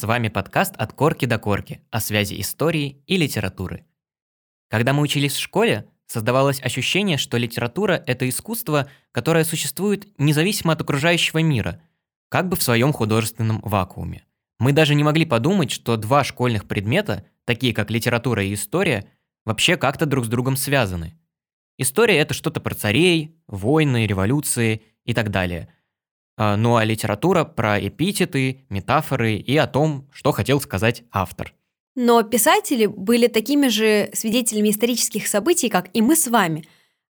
С вами подкаст «От корки до корки» о связи истории и литературы. Когда мы учились в школе, создавалось ощущение, что литература – это искусство, которое существует независимо от окружающего мира, как бы в своем художественном вакууме. Мы даже не могли подумать, что два школьных предмета, такие как литература и история, вообще как-то друг с другом связаны. История – это что-то про царей, войны, революции и так далее – ну а литература про эпитеты, метафоры и о том, что хотел сказать автор. Но писатели были такими же свидетелями исторических событий, как и мы с вами.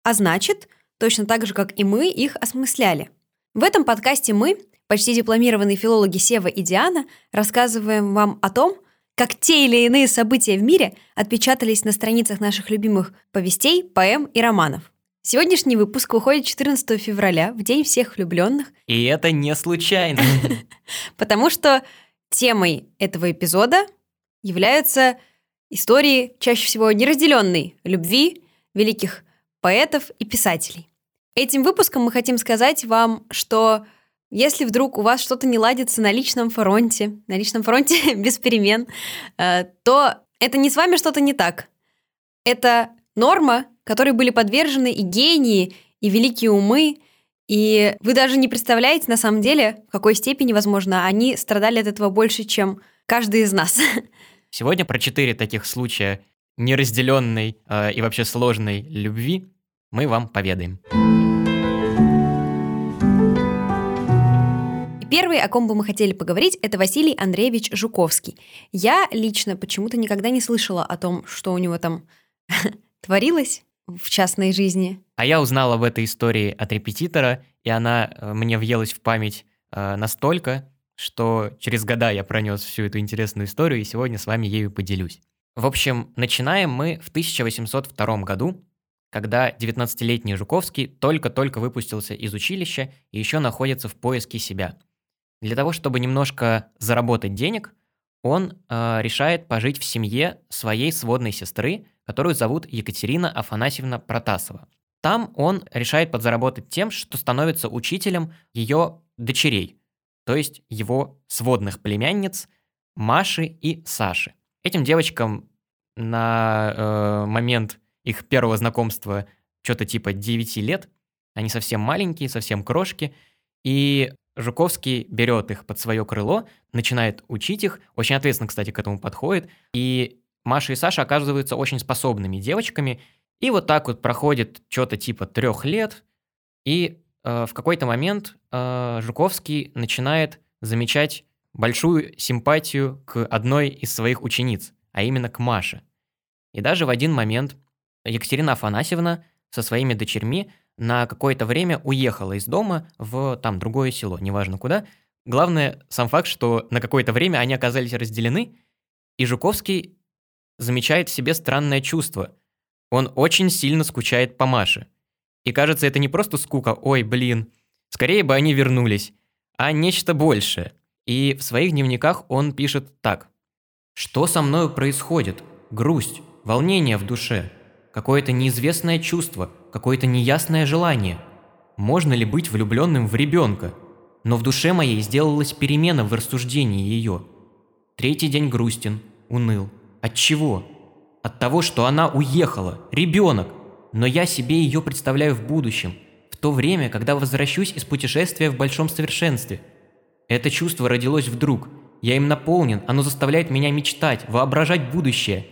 А значит, точно так же, как и мы, их осмысляли. В этом подкасте мы, почти дипломированные филологи Сева и Диана, рассказываем вам о том, как те или иные события в мире отпечатались на страницах наших любимых повестей, поэм и романов. Сегодняшний выпуск выходит 14 февраля, в День всех влюбленных. И это не случайно. Потому что темой этого эпизода являются истории, чаще всего неразделенной любви великих поэтов и писателей. Этим выпуском мы хотим сказать вам, что если вдруг у вас что-то не ладится на личном фронте, на личном фронте без перемен, э, то это не с вами что-то не так. Это норма, которой были подвержены и гении, и великие умы, и вы даже не представляете, на самом деле, в какой степени, возможно, они страдали от этого больше, чем каждый из нас. Сегодня про четыре таких случая неразделенной э, и вообще сложной любви мы вам поведаем. Первый, о ком бы мы хотели поговорить, это Василий Андреевич Жуковский. Я лично почему-то никогда не слышала о том, что у него там творилось в частной жизни. А я узнал об этой истории от репетитора, и она э, мне въелась в память э, настолько, что через года я пронес всю эту интересную историю, и сегодня с вами ею поделюсь. В общем, начинаем мы в 1802 году, когда 19-летний Жуковский только-только выпустился из училища и еще находится в поиске себя. Для того, чтобы немножко заработать денег, он э, решает пожить в семье своей сводной сестры, которую зовут Екатерина Афанасьевна Протасова. Там он решает подзаработать тем, что становится учителем ее дочерей, то есть его сводных племянниц Маши и Саши. Этим девочкам на э, момент их первого знакомства что-то типа 9 лет, они совсем маленькие, совсем крошки, и Жуковский берет их под свое крыло, начинает учить их, очень ответственно, кстати, к этому подходит, и Маша и Саша оказываются очень способными девочками, и вот так вот проходит что-то типа трех лет, и э, в какой-то момент э, Жуковский начинает замечать большую симпатию к одной из своих учениц, а именно к Маше. И даже в один момент Екатерина Афанасьевна со своими дочерьми на какое-то время уехала из дома в там другое село, неважно куда. Главное, сам факт, что на какое-то время они оказались разделены, и Жуковский замечает в себе странное чувство. Он очень сильно скучает по Маше. И кажется, это не просто скука «ой, блин», скорее бы они вернулись, а нечто большее. И в своих дневниках он пишет так. «Что со мною происходит? Грусть, волнение в душе, какое-то неизвестное чувство, какое-то неясное желание. Можно ли быть влюбленным в ребенка? Но в душе моей сделалась перемена в рассуждении ее. Третий день грустен, уныл. От чего? От того, что она уехала, ребенок. Но я себе ее представляю в будущем, в то время, когда возвращусь из путешествия в большом совершенстве. Это чувство родилось вдруг. Я им наполнен, оно заставляет меня мечтать, воображать будущее.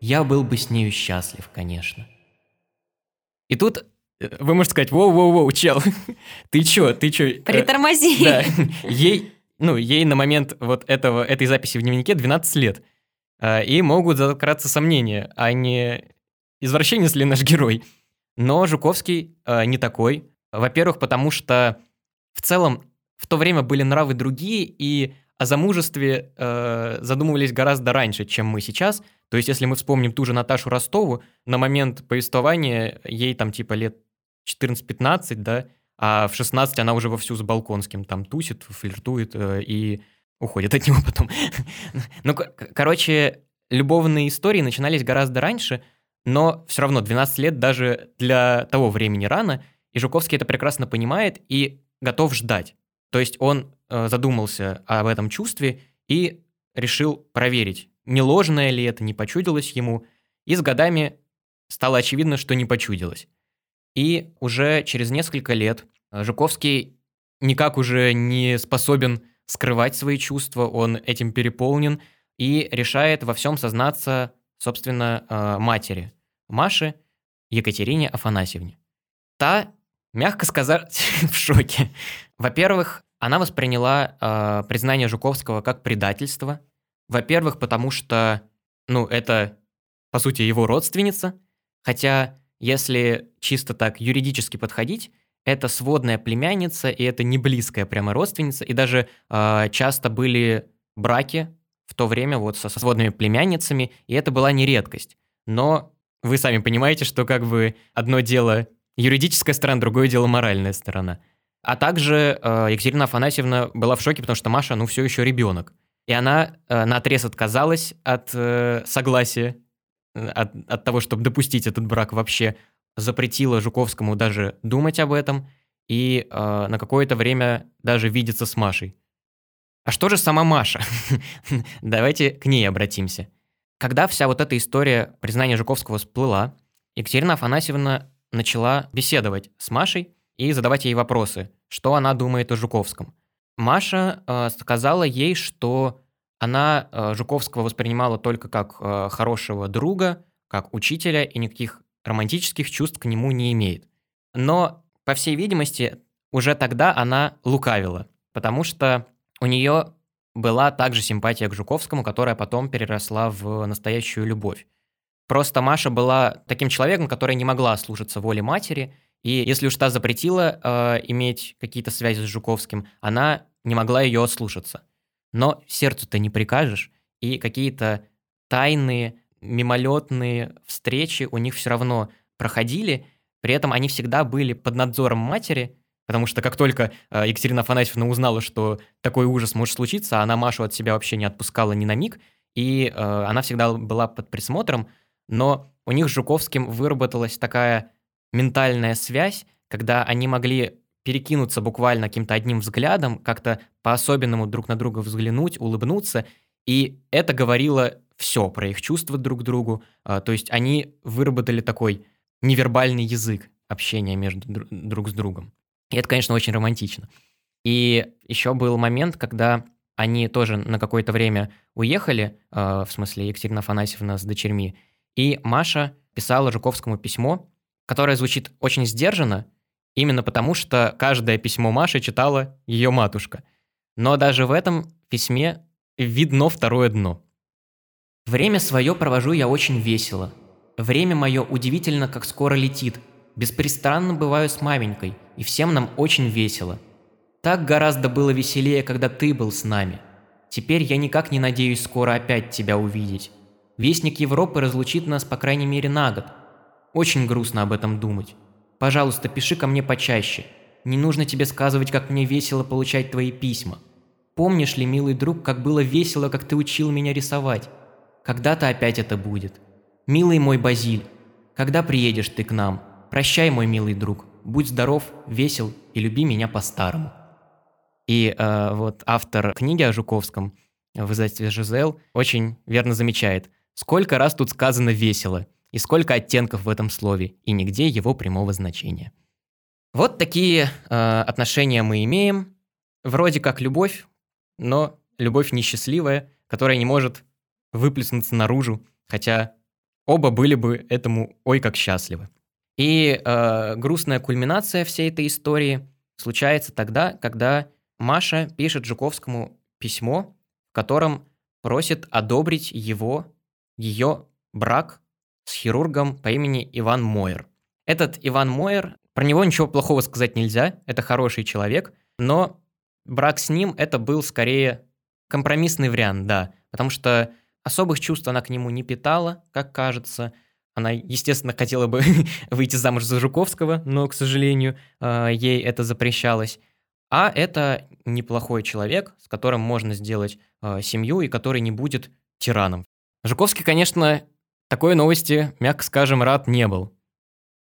Я был бы с нею счастлив, конечно. И тут э, вы можете сказать, воу-воу-воу, чел, ты чё, ты чё? Э, Притормози. Да, ей, ну, ей на момент вот этого, этой записи в дневнике 12 лет. А, и могут закраться сомнения, а не извращенец ли наш герой. Но Жуковский э, не такой. Во-первых, потому что в целом в то время были нравы другие, и о замужестве э, задумывались гораздо раньше, чем мы сейчас. То есть, если мы вспомним ту же Наташу Ростову, на момент повествования ей там типа лет 14-15, да, а в 16 она уже вовсю с Балконским там тусит, флиртует э, и уходит от него потом. ну, короче, любовные истории начинались гораздо раньше, но все равно 12 лет даже для того времени рано, и Жуковский это прекрасно понимает и готов ждать. То есть он э, задумался об этом чувстве и решил проверить, не ложное ли это, не почудилось ему. И с годами стало очевидно, что не почудилось. И уже через несколько лет э, Жуковский никак уже не способен скрывать свои чувства, он этим переполнен и решает во всем сознаться, собственно, э, матери Маши Екатерине Афанасьевне. Та, мягко сказать, в шоке. Во-первых, она восприняла э, признание Жуковского как предательство. Во-первых, потому что, ну, это, по сути, его родственница. Хотя, если чисто так юридически подходить, это сводная племянница, и это не близкая прямо родственница. И даже э, часто были браки в то время вот со сводными племянницами, и это была не редкость. Но вы сами понимаете, что как бы одно дело юридическая сторона, другое дело моральная сторона. А также э, Екатерина Афанасьевна была в шоке, потому что Маша, ну, все еще ребенок. И она э, на отрез отказалась от э, согласия, э, от, от того, чтобы допустить этот брак вообще, запретила Жуковскому даже думать об этом и э, на какое-то время даже видеться с Машей. А что же сама Маша? Давайте к ней обратимся. Когда вся вот эта история признания Жуковского всплыла, Екатерина Афанасьевна начала беседовать с Машей и задавать ей вопросы, что она думает о Жуковском. Маша э, сказала ей, что она э, Жуковского воспринимала только как э, хорошего друга, как учителя и никаких романтических чувств к нему не имеет. Но, по всей видимости, уже тогда она лукавила, потому что у нее была также симпатия к Жуковскому, которая потом переросла в настоящую любовь. Просто Маша была таким человеком, который не могла слушаться воли матери, и если уж та запретила э, иметь какие-то связи с Жуковским, она не могла ее ослушаться. Но сердцу-то не прикажешь, и какие-то тайные, мимолетные встречи у них все равно проходили, при этом они всегда были под надзором матери, потому что как только э, Екатерина Афанасьевна узнала, что такой ужас может случиться, она Машу от себя вообще не отпускала ни на миг, и э, она всегда была под присмотром, но у них с Жуковским выработалась такая ментальная связь, когда они могли перекинуться буквально каким-то одним взглядом, как-то по-особенному друг на друга взглянуть, улыбнуться, и это говорило все про их чувства друг к другу, а, то есть они выработали такой невербальный язык общения между друг с другом. И это, конечно, очень романтично. И еще был момент, когда они тоже на какое-то время уехали, а, в смысле Екатерина Афанасьевна с дочерьми, и Маша писала Жуковскому письмо, которое звучит очень сдержанно, именно потому что каждое письмо Маши читала ее матушка. Но даже в этом письме видно второе дно. Время свое провожу я очень весело. Время мое удивительно, как скоро летит. Беспрестанно бываю с маменькой, и всем нам очень весело. Так гораздо было веселее, когда ты был с нами. Теперь я никак не надеюсь скоро опять тебя увидеть. Вестник Европы разлучит нас по крайней мере на год. Очень грустно об этом думать. Пожалуйста, пиши ко мне почаще. Не нужно тебе сказывать, как мне весело получать твои письма. Помнишь ли, милый друг, как было весело, как ты учил меня рисовать? Когда-то опять это будет. Милый мой Базиль, когда приедешь ты к нам? Прощай, мой милый друг. Будь здоров, весел и люби меня по-старому. И э, вот автор книги о Жуковском в издательстве «Жизел» очень верно замечает, сколько раз тут сказано «весело», и сколько оттенков в этом слове, и нигде его прямого значения. Вот такие э, отношения мы имеем. Вроде как любовь, но любовь несчастливая, которая не может выплеснуться наружу, хотя оба были бы этому ой как счастливы. И э, грустная кульминация всей этой истории случается тогда, когда Маша пишет Жуковскому письмо, в котором просит одобрить его, ее брак с хирургом по имени Иван Мойер. Этот Иван Мойер, про него ничего плохого сказать нельзя, это хороший человек, но брак с ним это был скорее компромиссный вариант, да, потому что особых чувств она к нему не питала, как кажется. Она, естественно, хотела бы выйти замуж за Жуковского, но, к сожалению, э, ей это запрещалось. А это неплохой человек, с которым можно сделать э, семью и который не будет тираном. Жуковский, конечно, такой новости, мягко скажем, рад не был.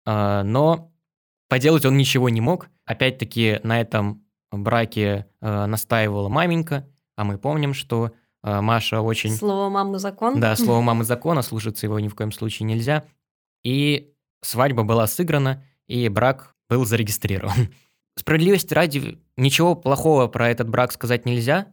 А, но поделать он ничего не мог. Опять-таки на этом браке э, настаивала маменька, а мы помним, что э, Маша очень... Слово «мамы закон». Да, слово «мамы закон», а слушаться его ни в коем случае нельзя. И свадьба была сыграна, и брак был зарегистрирован. Справедливости ради, ничего плохого про этот брак сказать нельзя.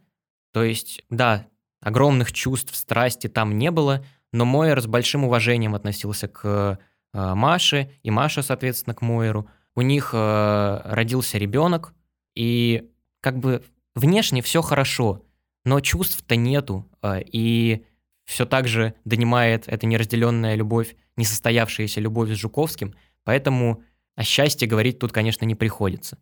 То есть, да, огромных чувств, страсти там не было, но Мойер с большим уважением относился к э, Маше, и Маша, соответственно, к Мойеру. У них э, родился ребенок, и как бы внешне все хорошо, но чувств-то нету, э, и все так же донимает эта неразделенная любовь, несостоявшаяся любовь с Жуковским, поэтому о счастье говорить тут, конечно, не приходится.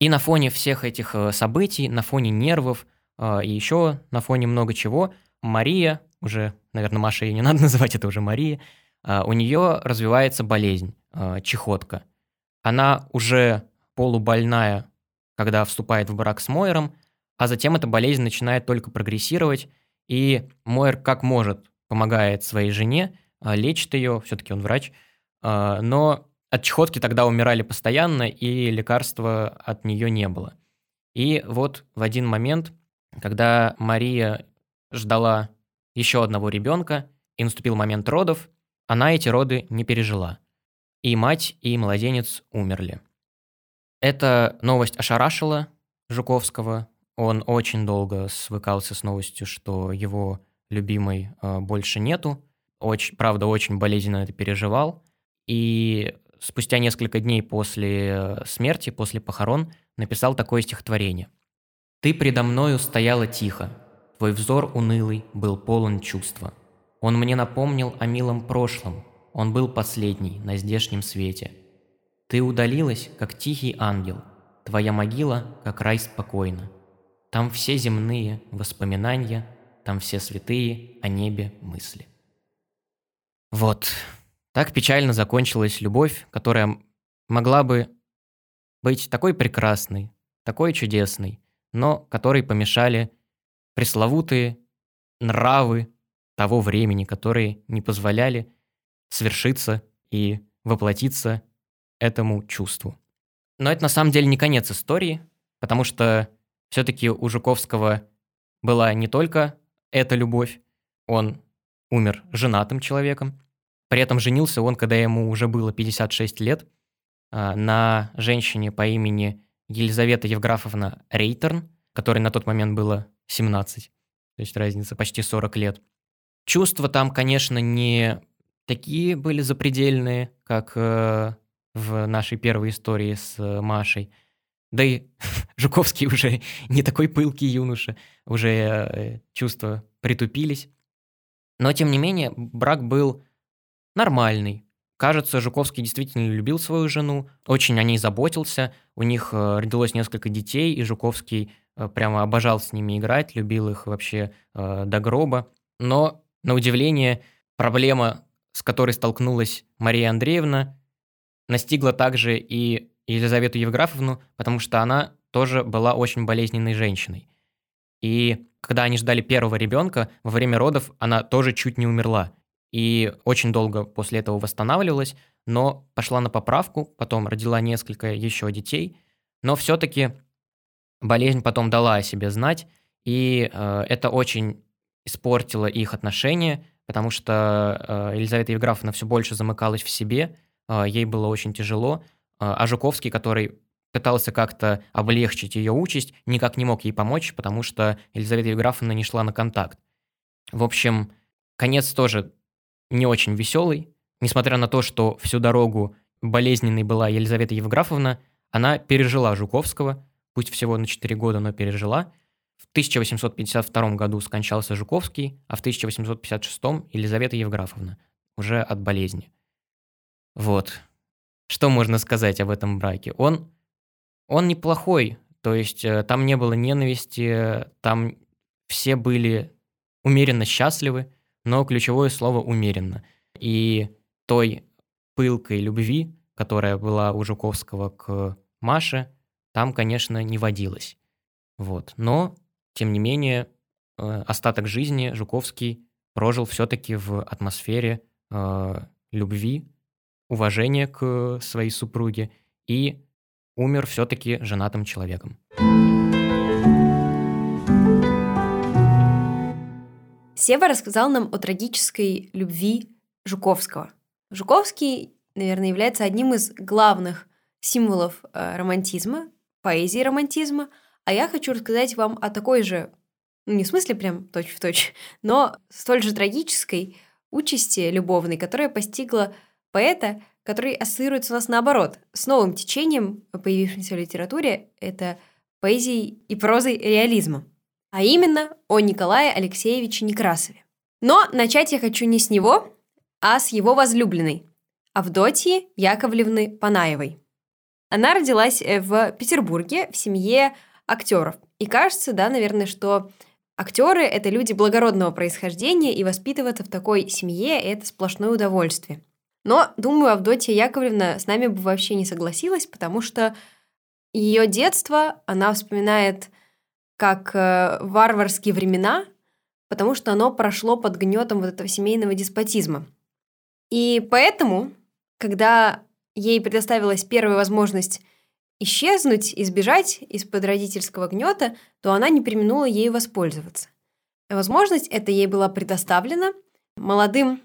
И на фоне всех этих э, событий, на фоне нервов э, и еще на фоне много чего, Мария, уже, наверное, Маша ее не надо называть, это уже Мария, э, у нее развивается болезнь, чехотка. Она уже полубольная, когда вступает в брак с Мойером, а затем эта болезнь начинает только прогрессировать, и Мойер как может помогает своей жене, лечит ее, все-таки он врач, но от чехотки тогда умирали постоянно, и лекарства от нее не было. И вот в один момент, когда Мария ждала еще одного ребенка, и наступил момент родов, она эти роды не пережила. И мать, и младенец умерли. Эта новость ошарашила Жуковского. Он очень долго свыкался с новостью, что его любимой э, больше нету. Очень, правда, очень болезненно это переживал. И спустя несколько дней после смерти, после похорон, написал такое стихотворение. «Ты предо мною стояла тихо, твой взор унылый был полон чувства. Он мне напомнил о милом прошлом, он был последний на здешнем свете. Ты удалилась, как тихий ангел, твоя могила, как рай спокойно. Там все земные воспоминания, там все святые о небе мысли». Вот, так печально закончилась любовь, которая могла бы быть такой прекрасной, такой чудесной, но которой помешали пресловутые нравы того времени, которые не позволяли свершиться и воплотиться этому чувству. Но это на самом деле не конец истории, потому что все-таки у Жуковского была не только эта любовь, он умер женатым человеком, при этом женился он, когда ему уже было 56 лет, а, на женщине по имени Елизавета Евграфовна Рейтерн, которой на тот момент было 17, то есть разница почти 40 лет. Чувства там, конечно, не такие были запредельные, как э, в нашей первой истории с э, Машей. Да и Жуковский уже не такой пылкий юноша, уже э, чувства притупились. Но, тем не менее, брак был нормальный. Кажется, Жуковский действительно любил свою жену, очень о ней заботился. У них э, родилось несколько детей, и Жуковский э, прямо обожал с ними играть, любил их вообще до гроба. Но, на удивление, проблема, с которой столкнулась Мария Андреевна, настигла также и Елизавету Евграфовну, потому что она тоже была очень болезненной женщиной. И когда они ждали первого ребенка, во время родов она тоже чуть не умерла и очень долго после этого восстанавливалась, но пошла на поправку, потом родила несколько еще детей, но все-таки болезнь потом дала о себе знать, и э, это очень испортило их отношения, потому что э, Елизавета Евграфовна все больше замыкалась в себе, э, ей было очень тяжело, а Жуковский, который пытался как-то облегчить ее участь, никак не мог ей помочь, потому что Елизавета Евграфовна не шла на контакт. В общем, конец тоже не очень веселый. Несмотря на то, что всю дорогу болезненной была Елизавета Евграфовна, она пережила Жуковского, пусть всего на 4 года, но пережила. В 1852 году скончался Жуковский, а в 1856 Елизавета Евграфовна, уже от болезни. Вот. Что можно сказать об этом браке? Он, он неплохой, то есть э, там не было ненависти, там все были умеренно счастливы, но ключевое слово «умеренно». И той пылкой любви, которая была у Жуковского к Маше, там, конечно, не водилось. Вот. Но, тем не менее, э, остаток жизни Жуковский прожил все-таки в атмосфере э, любви, уважение к э, своей супруге и умер все-таки женатым человеком. Сева рассказал нам о трагической любви Жуковского. Жуковский, наверное, является одним из главных символов э, романтизма, поэзии романтизма, а я хочу рассказать вам о такой же, ну, не в смысле прям точь-в-точь, точь, но столь же трагической участи любовной, которая постигла поэта, который ассоциируется у нас наоборот, с новым течением, появившимся в литературе, это поэзией и прозой реализма. А именно о Николае Алексеевиче Некрасове. Но начать я хочу не с него, а с его возлюбленной, Авдотьи Яковлевны Панаевой. Она родилась э, в Петербурге в семье актеров. И кажется, да, наверное, что актеры — это люди благородного происхождения, и воспитываться в такой семье — это сплошное удовольствие. Но, думаю, Авдотья Яковлевна с нами бы вообще не согласилась, потому что ее детство она вспоминает как э, варварские времена, потому что оно прошло под гнетом вот этого семейного деспотизма. И поэтому, когда ей предоставилась первая возможность исчезнуть, избежать из-под родительского гнета, то она не применула ею воспользоваться. Возможность эта ей была предоставлена молодым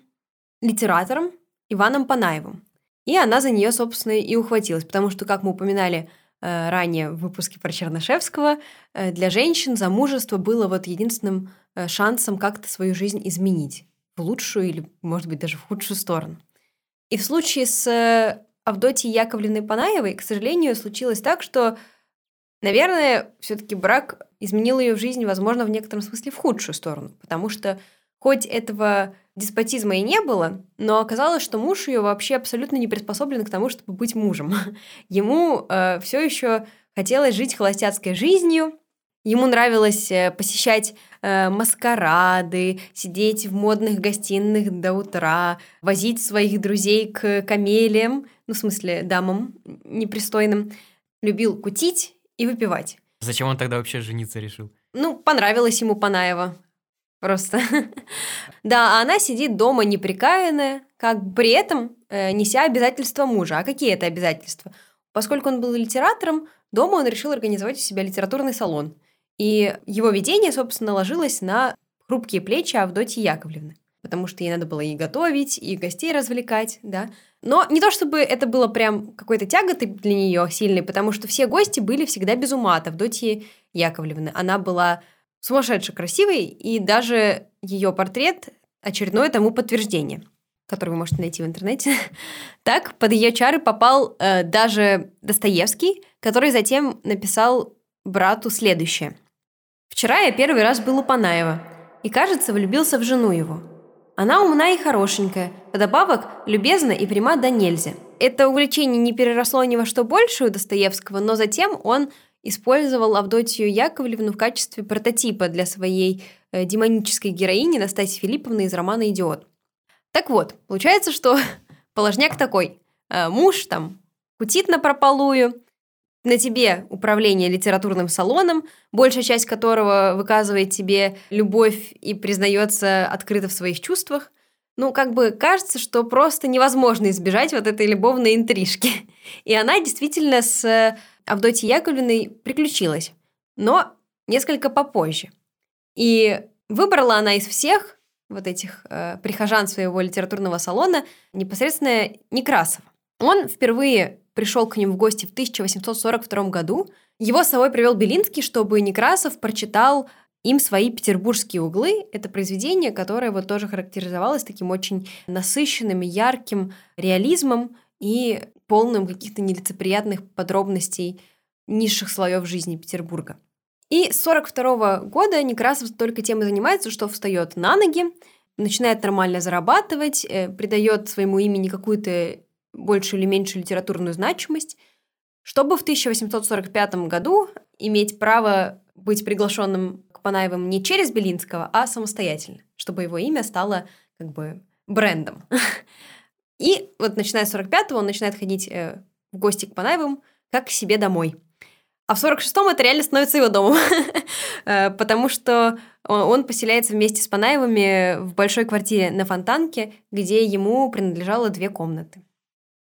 литератором Иваном Панаевым. И она за нее, собственно, и ухватилась, потому что, как мы упоминали э, ранее в выпуске про Чернышевского, э, для женщин замужество было вот единственным э, шансом как-то свою жизнь изменить в лучшую или, может быть, даже в худшую сторону. И в случае с э, Авдотьей Яковлевной Панаевой, к сожалению, случилось так, что, наверное, все-таки брак изменил ее в жизни, возможно, в некотором смысле в худшую сторону, потому что хоть этого деспотизма и не было, но оказалось, что муж ее вообще абсолютно не приспособлен к тому, чтобы быть мужем. Ему э, все еще хотелось жить холостяцкой жизнью, ему нравилось э, посещать э, маскарады, сидеть в модных гостиных до утра, возить своих друзей к камелиям, ну, в смысле, дамам непристойным, любил кутить и выпивать. Зачем он тогда вообще жениться решил? Ну, понравилось ему Панаева. Просто. да, а она сидит дома неприкаянная, как при этом э, неся обязательства мужа. А какие это обязательства? Поскольку он был литератором, дома он решил организовать у себя литературный салон. И его видение, собственно, ложилось на хрупкие плечи Авдотьи Яковлевны. Потому что ей надо было и готовить, и гостей развлекать, да. Но не то чтобы это было прям какой-то тяготой для нее сильной, потому что все гости были всегда без ума от Авдотьи Яковлевны. Она была сумасшедше красивой, и даже ее портрет очередное тому подтверждение, которое вы можете найти в интернете. так, под ее чары попал э, даже Достоевский, который затем написал брату следующее. «Вчера я первый раз был у Панаева, и, кажется, влюбился в жену его. Она умна и хорошенькая, вдобавок любезна и пряма до нельзя. Это увлечение не переросло ни во что большее у Достоевского, но затем он использовал Авдотью Яковлевну в качестве прототипа для своей э, демонической героини Настасьи Филипповны из романа «Идиот». Так вот, получается, что положняк такой. Э, муж там кутит на прополую, на тебе управление литературным салоном, большая часть которого выказывает тебе любовь и признается открыто в своих чувствах. Ну, как бы кажется, что просто невозможно избежать вот этой любовной интрижки. И она действительно с Авдотьей Яковлевной приключилась, но несколько попозже. И выбрала она из всех вот этих э, прихожан своего литературного салона непосредственно Некрасова. Он впервые пришел к ним в гости в 1842 году. Его с собой привел Белинский, чтобы Некрасов прочитал им свои петербургские углы. Это произведение, которое вот тоже характеризовалось таким очень насыщенным, ярким реализмом и полным каких-то нелицеприятных подробностей низших слоев жизни Петербурга. И с 42 года Некрасов только тем и занимается, что встает на ноги, начинает нормально зарабатывать, э, придает своему имени какую-то большую или меньшую литературную значимость, чтобы в 1845 году иметь право быть приглашенным к Панаевым не через Белинского, а самостоятельно, чтобы его имя стало как бы брендом. И вот начиная с 45-го он начинает ходить э, в гости к Панаевым как к себе домой. А в 46-м это реально становится его домом, э, потому что он поселяется вместе с Панаевыми в большой квартире на Фонтанке, где ему принадлежало две комнаты.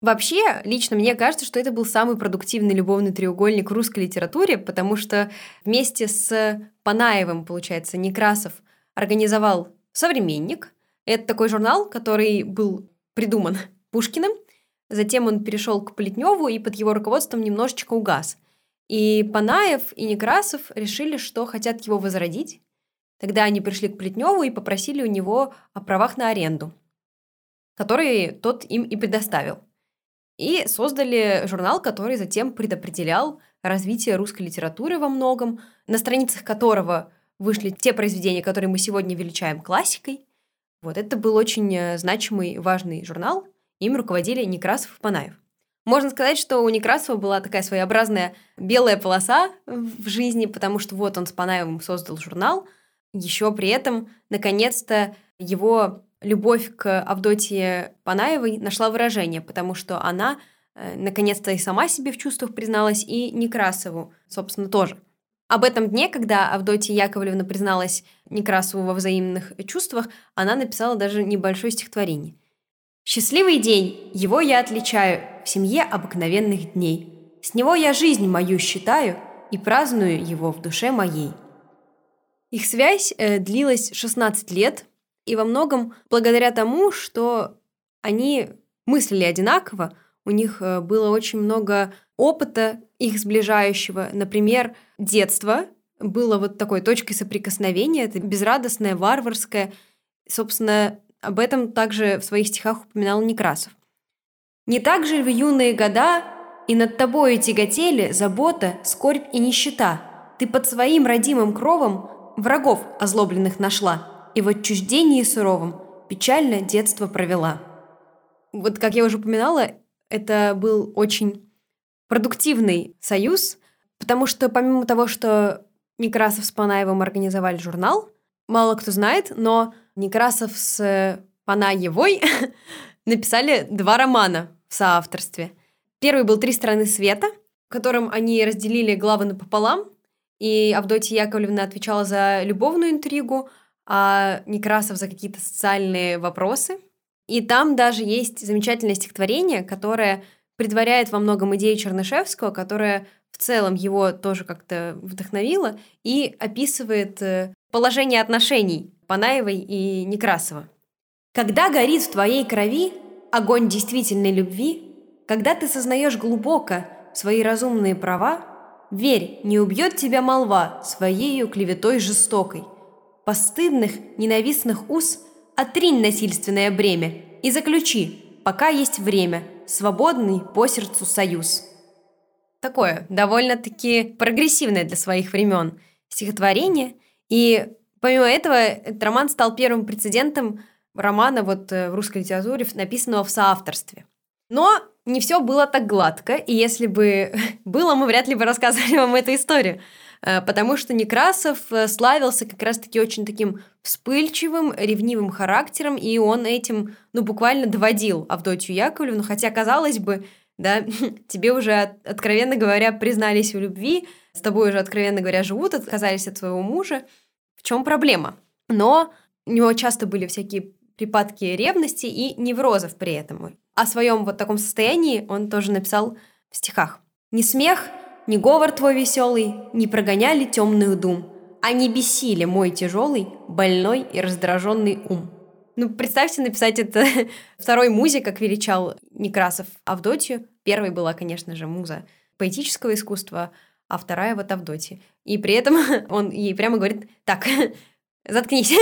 Вообще, лично мне кажется, что это был самый продуктивный любовный треугольник в русской литературе, потому что вместе с Панаевым, получается, Некрасов организовал «Современник». Это такой журнал, который был придуман Пушкиным. Затем он перешел к Плетневу и под его руководством немножечко угас. И Панаев и Некрасов решили, что хотят его возродить. Тогда они пришли к Плетневу и попросили у него о правах на аренду, которые тот им и предоставил. И создали журнал, который затем предопределял развитие русской литературы во многом, на страницах которого вышли те произведения, которые мы сегодня величаем классикой. Вот это был очень э, значимый, важный журнал. Им руководили Некрасов и Панаев. Можно сказать, что у Некрасова была такая своеобразная белая полоса в жизни, потому что вот он с Панаевым создал журнал. Еще при этом, наконец-то, его любовь к Авдотье Панаевой нашла выражение, потому что она э, наконец-то и сама себе в чувствах призналась, и Некрасову, собственно, тоже. Об этом дне, когда Авдотья Яковлевна призналась Некрасову во взаимных чувствах, она написала даже небольшое стихотворение. «Счастливый день, его я отличаю в семье обыкновенных дней. С него я жизнь мою считаю и праздную его в душе моей». Их связь э, длилась 16 лет, и во многом благодаря тому, что они мыслили одинаково, у них э, было очень много опыта их сближающего. Например, детство было вот такой точкой соприкосновения, это безрадостное, варварское. Собственно, об этом также в своих стихах упоминал Некрасов. «Не так же в юные года и над тобою тяготели забота, скорбь и нищета. Ты под своим родимым кровом врагов озлобленных нашла и в отчуждении суровом печально детство провела. Вот, как я уже упоминала, это был очень продуктивный союз, потому что помимо того, что Некрасов с Панаевым организовали журнал, мало кто знает, но Некрасов с Панаевой написали два романа в соавторстве. Первый был «Три стороны света», в котором они разделили главы напополам, и Авдотья Яковлевна отвечала за любовную интригу, а Некрасов за какие-то социальные вопросы. И там даже есть замечательное стихотворение, которое предваряет во многом идею Чернышевского, которое в целом его тоже как-то вдохновило и описывает э, положение отношений Панаевой и Некрасова. «Когда горит в твоей крови огонь действительной любви, когда ты сознаешь глубоко свои разумные права, верь, не убьет тебя молва своею клеветой жестокой – постыдных, ненавистных уз отринь насильственное бремя и заключи, пока есть время, свободный по сердцу союз. Такое довольно-таки прогрессивное для своих времен стихотворение. И помимо этого, этот роман стал первым прецедентом романа вот э, в русской литературе, написанного в соавторстве. Но не все было так гладко, и если бы было, мы вряд ли бы рассказывали вам эту историю. Э, потому что Некрасов э, славился как раз-таки очень таким вспыльчивым, ревнивым характером, и он этим, ну, буквально доводил Авдотью Яковлевну, хотя, казалось бы, да, тебе уже, откровенно говоря, признались в любви, с тобой уже, откровенно говоря, живут, отказались от своего мужа. В чем проблема? Но у него часто были всякие припадки ревности и неврозов при этом. О своем вот таком состоянии он тоже написал в стихах. «Не смех, ни говор твой веселый не прогоняли темных дум, а не бесили мой тяжелый, больной и раздраженный ум. Ну, представьте написать это второй музе, как величал Некрасов Авдотью. Первой была, конечно же, муза поэтического искусства, а вторая вот Авдотья. И при этом он ей прямо говорит, так, заткнись.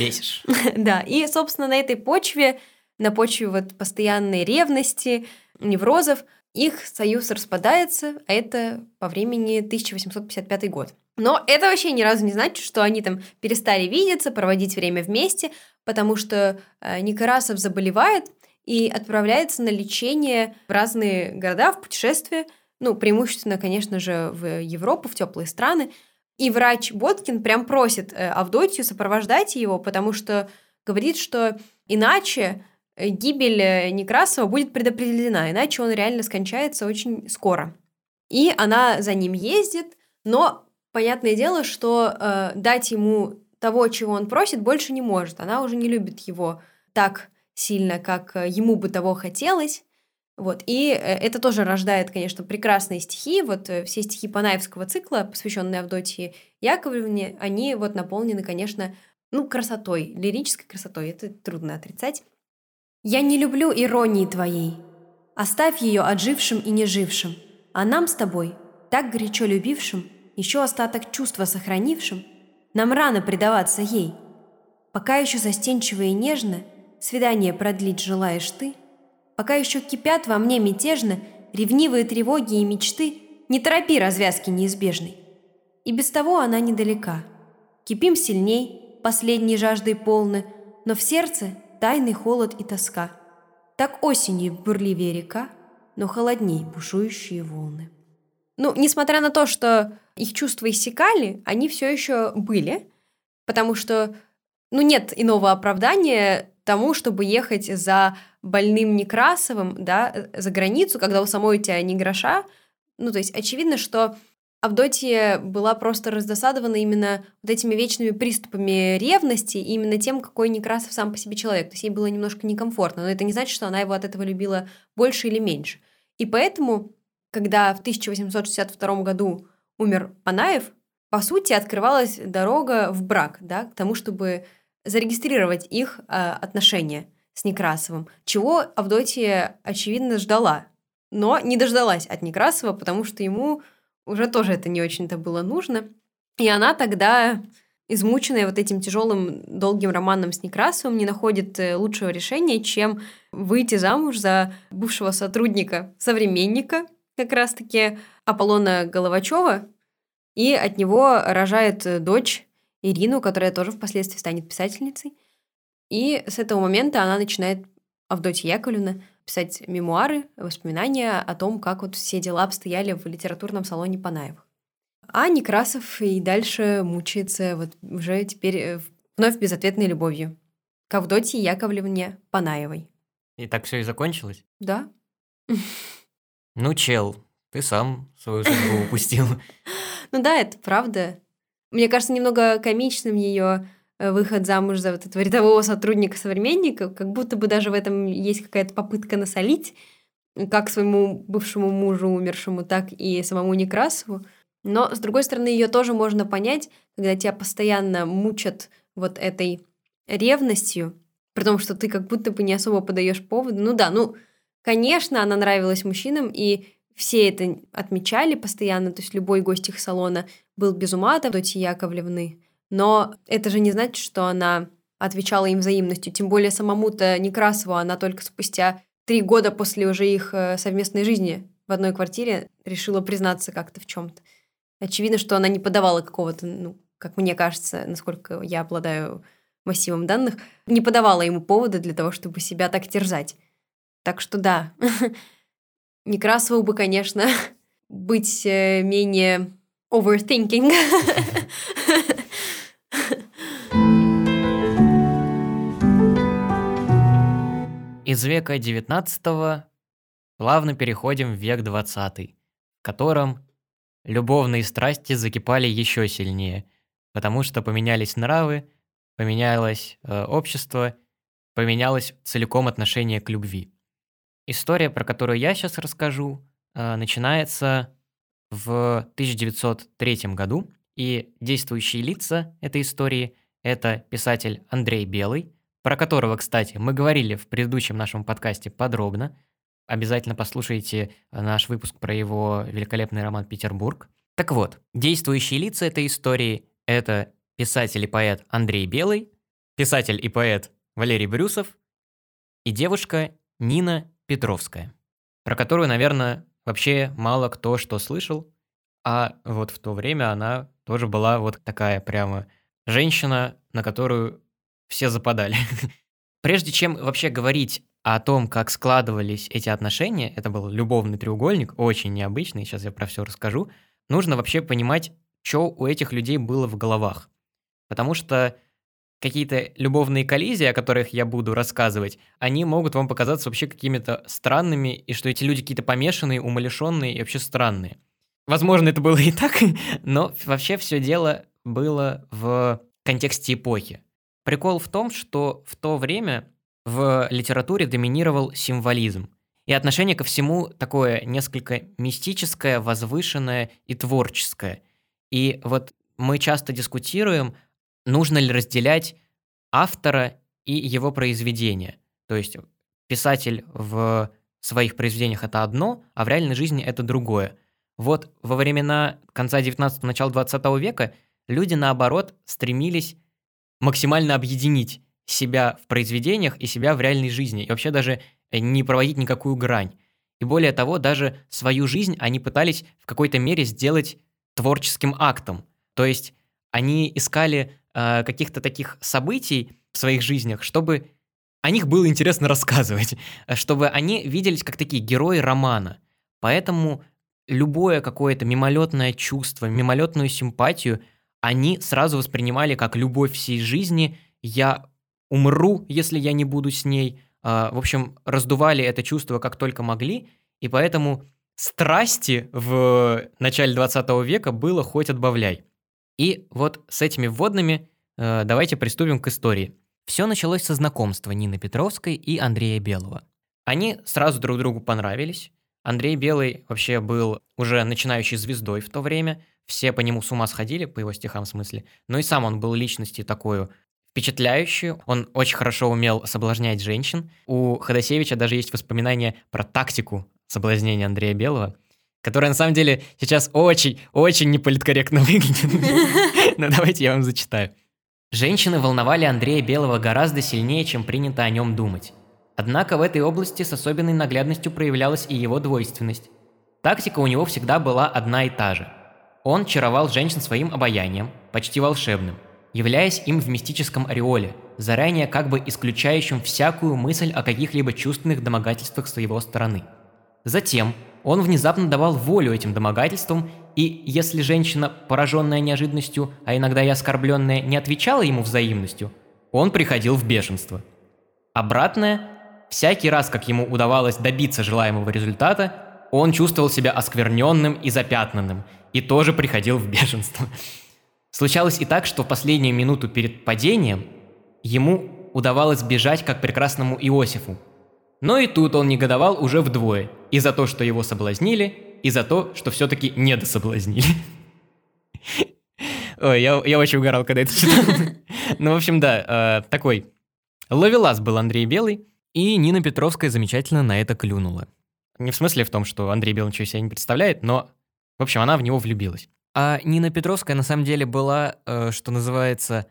Бесишь. Да, и, собственно, на этой почве, на почве вот постоянной ревности, неврозов, их союз распадается, а это по времени 1855 год. Но это вообще ни разу не значит, что они там перестали видеться, проводить время вместе, потому что э, Никарасов заболевает и отправляется на лечение в разные города, в путешествия, ну, преимущественно, конечно же, в Европу, в теплые страны. И врач Боткин прям просит э, Авдотью сопровождать его, потому что говорит, что иначе гибель э, Некрасова будет предопределена, иначе он реально скончается очень скоро. И она за ним ездит, но понятное дело, что э, дать ему того, чего он просит, больше не может. Она уже не любит его так сильно, как э, ему бы того хотелось. Вот. И это тоже рождает, конечно, прекрасные стихи. Вот все стихи Панаевского цикла, посвященные Авдотье Яковлевне, они вот наполнены, конечно, ну, красотой, лирической красотой, это трудно отрицать. «Я не люблю иронии твоей. Оставь ее отжившим и нежившим, а нам с тобой, так горячо любившим, еще остаток чувства сохранившим, нам рано предаваться ей. Пока еще застенчиво и нежно свидание продлить желаешь ты, пока еще кипят во мне мятежно ревнивые тревоги и мечты, не торопи развязки неизбежной. И без того она недалека. Кипим сильней, последней жаждой полны, но в сердце тайный холод и тоска. Так осенью бурливее река, но холодней бушующие волны. Ну, несмотря на то, что их чувства иссякали, они все еще были, потому что, ну, нет иного оправдания тому, чтобы ехать за больным Некрасовым, да, за границу, когда у самой у тебя не гроша. Ну, то есть очевидно, что Авдотья была просто раздосадована именно вот этими вечными приступами ревности и именно тем, какой Некрасов сам по себе человек. То есть ей было немножко некомфортно, но это не значит, что она его от этого любила больше или меньше. И поэтому, когда в 1862 году умер Панаев, по сути, открывалась дорога в брак, да, к тому, чтобы зарегистрировать их э, отношения с Некрасовым, чего Авдотья, очевидно, ждала, но не дождалась от Некрасова, потому что ему уже тоже это не очень-то было нужно. И она тогда, измученная вот этим тяжелым долгим романом с Некрасовым, не находит э, лучшего решения, чем выйти замуж за бывшего сотрудника, современника, как раз-таки Аполлона Головачева, и от него рожает э, дочь Ирину, которая тоже впоследствии станет писательницей. И с этого момента она начинает, Авдотья Яковлевна, писать мемуары, воспоминания о том, как вот все дела обстояли в литературном салоне Панаевых. А Некрасов и дальше мучается вот уже теперь э, вновь безответной любовью к Авдотье Яковлевне Панаевой. И так все и закончилось? Да. Ну, чел, ты сам свою судьбу упустил. Ну да, это правда. Мне кажется, немного комичным ее выход замуж за вот этого рядового сотрудника-современника, как будто бы даже в этом есть какая-то попытка насолить, как своему бывшему мужу умершему, так и самому Некрасову. Но, с другой стороны, ее тоже можно понять, когда тебя постоянно мучат вот этой ревностью, при том, что ты как будто бы не особо подаешь повод. Ну да, ну, конечно, она нравилась мужчинам, и все это отмечали постоянно, то есть любой гость их салона был без ума от Авдотьи Яковлевны, но это же не значит, что она отвечала им взаимностью. Тем более самому-то Некрасову она только спустя три года после уже их э, совместной жизни в одной квартире решила признаться как-то в чем-то. Очевидно, что она не подавала какого-то, ну, как мне кажется, насколько я обладаю массивом данных, не подавала ему повода для того, чтобы себя так терзать. Так что да, Некрасову бы, конечно, быть э, менее overthinking Из века XIX плавно переходим в век XX, в котором любовные страсти закипали еще сильнее, потому что поменялись нравы, поменялось э, общество, поменялось целиком отношение к любви. История, про которую я сейчас расскажу, э, начинается в 1903 году, и действующие лица этой истории – это писатель Андрей Белый, про которого, кстати, мы говорили в предыдущем нашем подкасте подробно. Обязательно послушайте наш выпуск про его великолепный роман «Петербург». Так вот, действующие лица этой истории – это писатель и поэт Андрей Белый, писатель и поэт Валерий Брюсов и девушка Нина Петровская, про которую, наверное, вообще мало кто что слышал, а вот в то время она тоже была вот такая прямо женщина, на которую все западали. Прежде чем вообще говорить о том, как складывались эти отношения, это был любовный треугольник, очень необычный, сейчас я про все расскажу, нужно вообще понимать, что у этих людей было в головах. Потому что какие-то любовные коллизии, о которых я буду рассказывать, они могут вам показаться вообще какими-то странными, и что эти люди какие-то помешанные, умалишенные и вообще странные. Возможно, это было и так, но вообще все дело было в контексте эпохи. Прикол в том, что в то время в литературе доминировал символизм. И отношение ко всему такое несколько мистическое, возвышенное и творческое. И вот мы часто дискутируем, нужно ли разделять автора и его произведения. То есть писатель в своих произведениях это одно, а в реальной жизни это другое. Вот во времена конца 19-го, начала 20 века люди, наоборот, стремились максимально объединить себя в произведениях и себя в реальной жизни. И вообще даже не проводить никакую грань. И более того, даже свою жизнь они пытались в какой-то мере сделать творческим актом. То есть они искали э, каких-то таких событий в своих жизнях, чтобы о них было интересно рассказывать, чтобы они виделись как такие герои романа. Поэтому любое какое-то мимолетное чувство, мимолетную симпатию они сразу воспринимали как любовь всей жизни. Я умру, если я не буду с ней. А, в общем, раздували это чувство как только могли, и поэтому страсти в начале 20 века было хоть отбавляй. И вот с этими вводными э, давайте приступим к истории. Все началось со знакомства Нины Петровской и Андрея Белого. Они сразу друг другу понравились. Андрей Белый вообще был уже начинающей звездой в то время. Все по нему с ума сходили, по его стихам в смысле. Но и сам он был личностью такой впечатляющую. Он очень хорошо умел соблазнять женщин. У Ходосевича даже есть воспоминания про тактику соблазнения Андрея Белого, которая на самом деле сейчас очень-очень неполиткорректно выглядит. Но давайте я вам зачитаю. Женщины волновали Андрея Белого гораздо сильнее, чем принято о нем думать. Однако в этой области с особенной наглядностью проявлялась и его двойственность. Тактика у него всегда была одна и та же. Он чаровал женщин своим обаянием, почти волшебным, являясь им в мистическом ореоле, заранее как бы исключающим всякую мысль о каких-либо чувственных домогательствах с его стороны. Затем он внезапно давал волю этим домогательствам и если женщина, пораженная неожиданностью, а иногда и оскорбленная, не отвечала ему взаимностью, он приходил в бешенство. Обратное, всякий раз, как ему удавалось добиться желаемого результата, он чувствовал себя оскверненным и запятнанным, и тоже приходил в бешенство. Случалось и так, что в последнюю минуту перед падением ему удавалось бежать как прекрасному Иосифу. Но и тут он негодовал уже вдвое, и за то, что его соблазнили, и за то, что все-таки не дособлазнили. Ой, я, я очень угорал, когда это читал. ну, в общем, да, э, такой ловелас был Андрей Белый, и Нина Петровская замечательно на это клюнула. Не в смысле в том, что Андрей Белый ничего себя не представляет, но, в общем, она в него влюбилась. А Нина Петровская на самом деле была, э, что называется,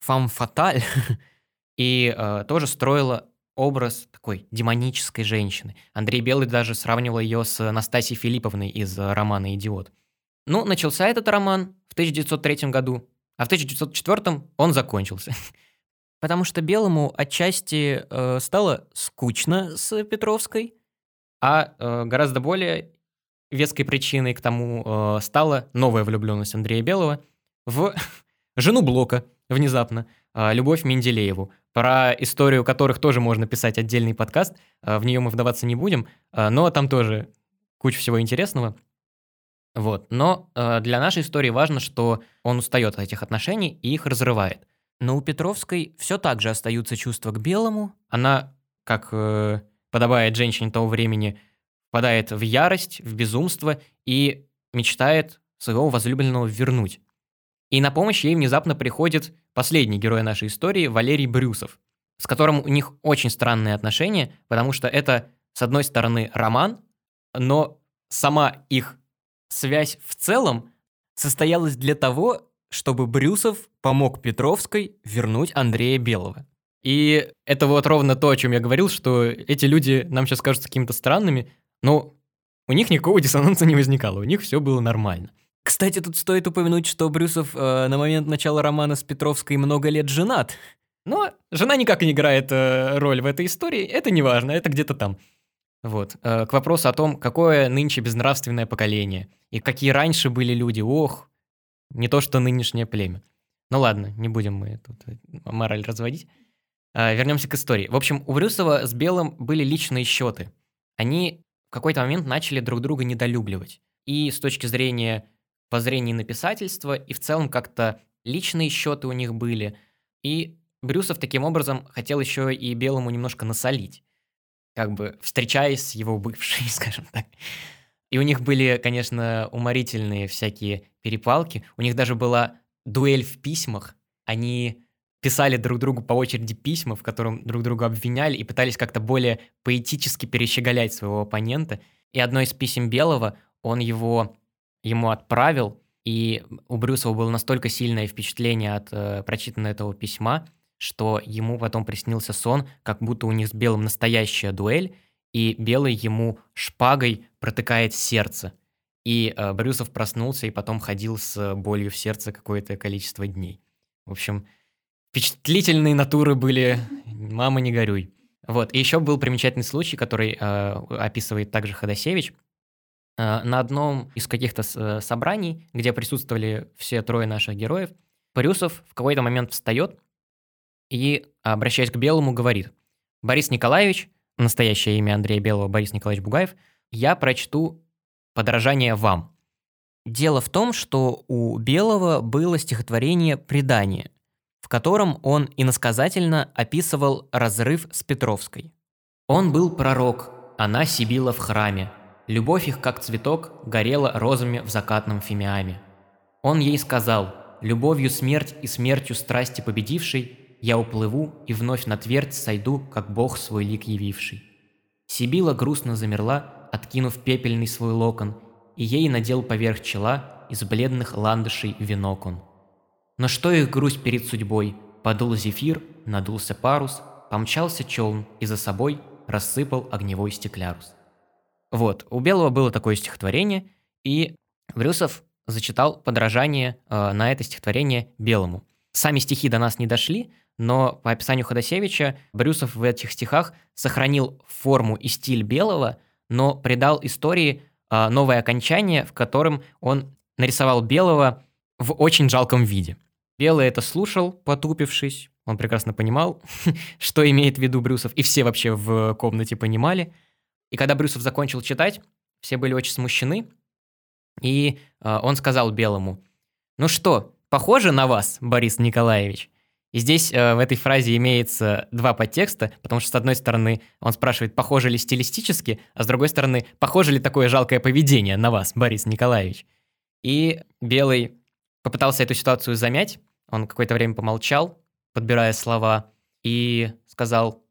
фам-фаталь, и э, тоже строила образ такой демонической женщины. Андрей Белый даже сравнивал ее с Настасьей Филипповной из романа «Идиот». Ну, начался этот роман в 1903 году, а в 1904 он закончился. Потому что Белому отчасти э, стало скучно с Петровской, а э, гораздо более веской причиной к тому э, стала новая влюбленность Андрея Белого в жену Блока внезапно, э, Любовь Менделееву, про историю которых тоже можно писать отдельный подкаст. А, в нее мы вдаваться не будем, а, но там тоже куча всего интересного. Вот. Но а, для нашей истории важно, что он устает от этих отношений и их разрывает. Но у Петровской все так же остаются чувства к белому. Она, как э, подобает женщине того времени, впадает в ярость, в безумство и мечтает своего возлюбленного вернуть. И на помощь ей внезапно приходит последний герой нашей истории, Валерий Брюсов, с которым у них очень странные отношения, потому что это, с одной стороны, роман, но сама их связь в целом состоялась для того, чтобы Брюсов помог Петровской вернуть Андрея Белого. И это вот ровно то, о чем я говорил, что эти люди нам сейчас кажутся какими-то странными, но у них никакого диссонанса не возникало, у них все было нормально. Кстати, тут стоит упомянуть, что Брюсов э, на момент начала романа с Петровской много лет женат. Но жена никак не играет э, роль в этой истории, это не важно, это где-то там. Вот. Э, к вопросу о том, какое нынче безнравственное поколение, и какие раньше были люди, ох, не то что нынешнее племя. Ну ладно, не будем мы тут э, мораль разводить. Э, вернемся к истории. В общем, у Брюсова с Белым были личные счеты. Они какой-то момент начали друг друга недолюбливать. И с точки зрения воззрений на писательство, и в целом как-то личные счеты у них были. И Брюсов таким образом хотел еще и Белому немножко насолить, как бы встречаясь с его бывшей, скажем так. И у них были, конечно, уморительные всякие перепалки. У них даже была дуэль в письмах. Они писали друг другу по очереди письма, в котором друг друга обвиняли и пытались как-то более поэтически перещеголять своего оппонента. И одно из писем Белого, он его ему отправил, и у Брюсова было настолько сильное впечатление от э, прочитанного этого письма, что ему потом приснился сон, как будто у них с Белым настоящая дуэль, и Белый ему шпагой протыкает сердце. И э, Брюсов проснулся и потом ходил с болью в сердце какое-то количество дней. В общем, впечатлительные натуры были, мама не горюй. Вот, и еще был примечательный случай, который э, описывает также Ходосевич. Э, на одном из каких-то э, собраний, где присутствовали все трое наших героев, Брюсов в какой-то момент встает и, обращаясь к Белому, говорит, «Борис Николаевич, настоящее имя Андрея Белого, Борис Николаевич Бугаев, я прочту подражание вам». Дело в том, что у Белого было стихотворение «Предание», в котором он иносказательно описывал разрыв с Петровской. Он был пророк, она сибила в храме. Любовь их, как цветок, горела розами в закатном фимиаме. Он ей сказал, любовью смерть и смертью страсти победивший, я уплыву и вновь на твердь сойду, как бог свой лик явивший. Сибила грустно замерла, откинув пепельный свой локон, и ей надел поверх чела из бледных ландышей венок он. Но что их грусть перед судьбой? Подул зефир, надулся парус, помчался челн и за собой рассыпал огневой стеклярус. Вот, у Белого было такое стихотворение, и Брюсов зачитал подражание э, на это стихотворение Белому. Сами стихи до нас не дошли, но по описанию Ходосевича Брюсов в этих стихах сохранил форму и стиль Белого, но придал истории э, новое окончание, в котором он нарисовал Белого в очень жалком виде. Белый это слушал, потупившись. Он прекрасно понимал, что имеет в виду Брюсов, и все вообще в комнате понимали. И когда Брюсов закончил читать, все были очень смущены, и э, он сказал Белому, «Ну что, похоже на вас, Борис Николаевич?» И здесь э, в этой фразе имеется два подтекста, потому что, с одной стороны, он спрашивает, похоже ли стилистически, а с другой стороны, похоже ли такое жалкое поведение на вас, Борис Николаевич? И Белый попытался эту ситуацию замять. Он какое-то время помолчал, подбирая слова, и сказал,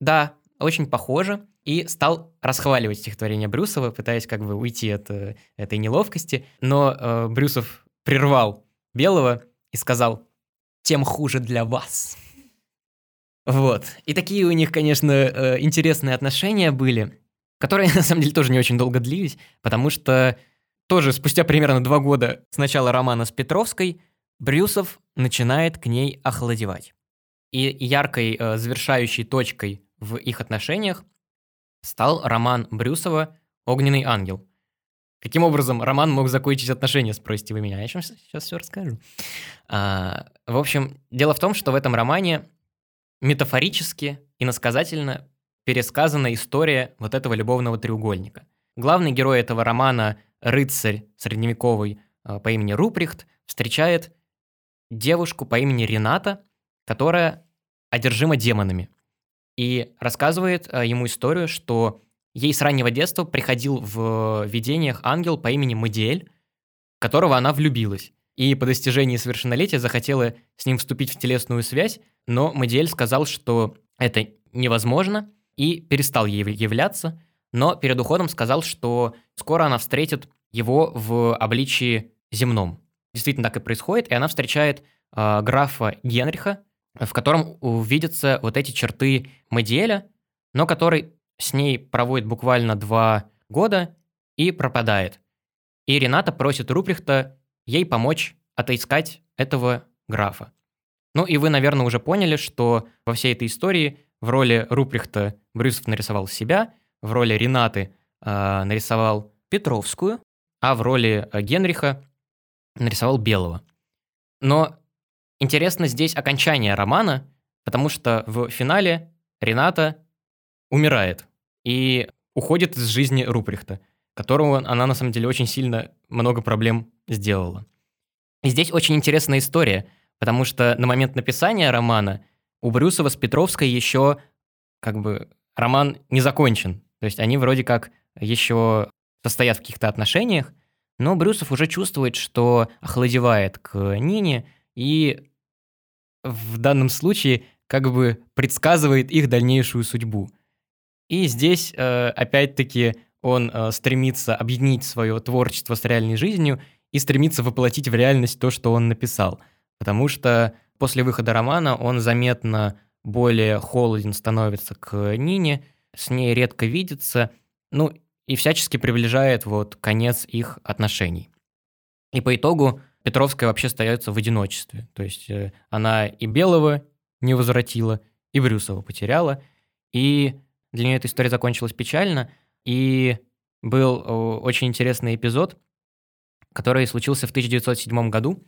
да, очень похоже, и стал расхваливать стихотворение Брюсова, пытаясь как бы уйти от э, этой неловкости. Но э, Брюсов прервал Белого и сказал, тем хуже для вас. Вот. И такие у них, конечно, э, интересные отношения были, которые, на самом деле, тоже не очень долго длились, потому что тоже спустя примерно два года с начала романа с Петровской Брюсов начинает к ней охладевать. И яркой э, завершающей точкой в их отношениях стал роман Брюсова «Огненный ангел». Каким образом роман мог закончить отношения, спросите вы меня? Я сейчас, сейчас все расскажу. А, в общем, дело в том, что в этом романе метафорически и насказательно пересказана история вот этого любовного треугольника. Главный герой этого романа – рыцарь средневековый э, по имени Руприхт встречает девушку по имени Рената, которая одержима демонами. И рассказывает э, ему историю, что ей с раннего детства приходил в видениях ангел по имени Мадиэль, в которого она влюбилась. И по достижении совершеннолетия захотела с ним вступить в телесную связь, но Мадиэль сказал, что это невозможно, и перестал ей являться – но перед уходом сказал, что скоро она встретит его в обличии земном. Действительно так и происходит, и она встречает э, графа Генриха, в котором увидятся вот эти черты Медиэля, но который с ней проводит буквально два года и пропадает. И Рената просит Руприхта ей помочь отыскать этого графа. Ну и вы, наверное, уже поняли, что во всей этой истории в роли Руприхта Брюсов нарисовал себя, в роли Ренаты э, нарисовал Петровскую, а в роли э, Генриха нарисовал Белого. Но интересно здесь окончание романа, потому что в финале Рената умирает и уходит из жизни Руприхта, которому она на самом деле очень сильно много проблем сделала. И здесь очень интересная история, потому что на момент написания романа у Брюсова с Петровской еще как бы роман не закончен. То есть они вроде как еще состоят в каких-то отношениях, но Брюсов уже чувствует, что охладевает к Нине и в данном случае как бы предсказывает их дальнейшую судьбу. И здесь, э, опять-таки, он э, стремится объединить свое творчество с реальной жизнью и стремится воплотить в реальность то, что он написал. Потому что после выхода романа он заметно более холоден становится к Нине, с ней редко видится, ну и всячески приближает вот конец их отношений. И по итогу Петровская вообще остается в одиночестве. То есть э, она и Белого не возвратила, и Брюсова потеряла. И для нее эта история закончилась печально. И был очень интересный эпизод, который случился в 1907 году,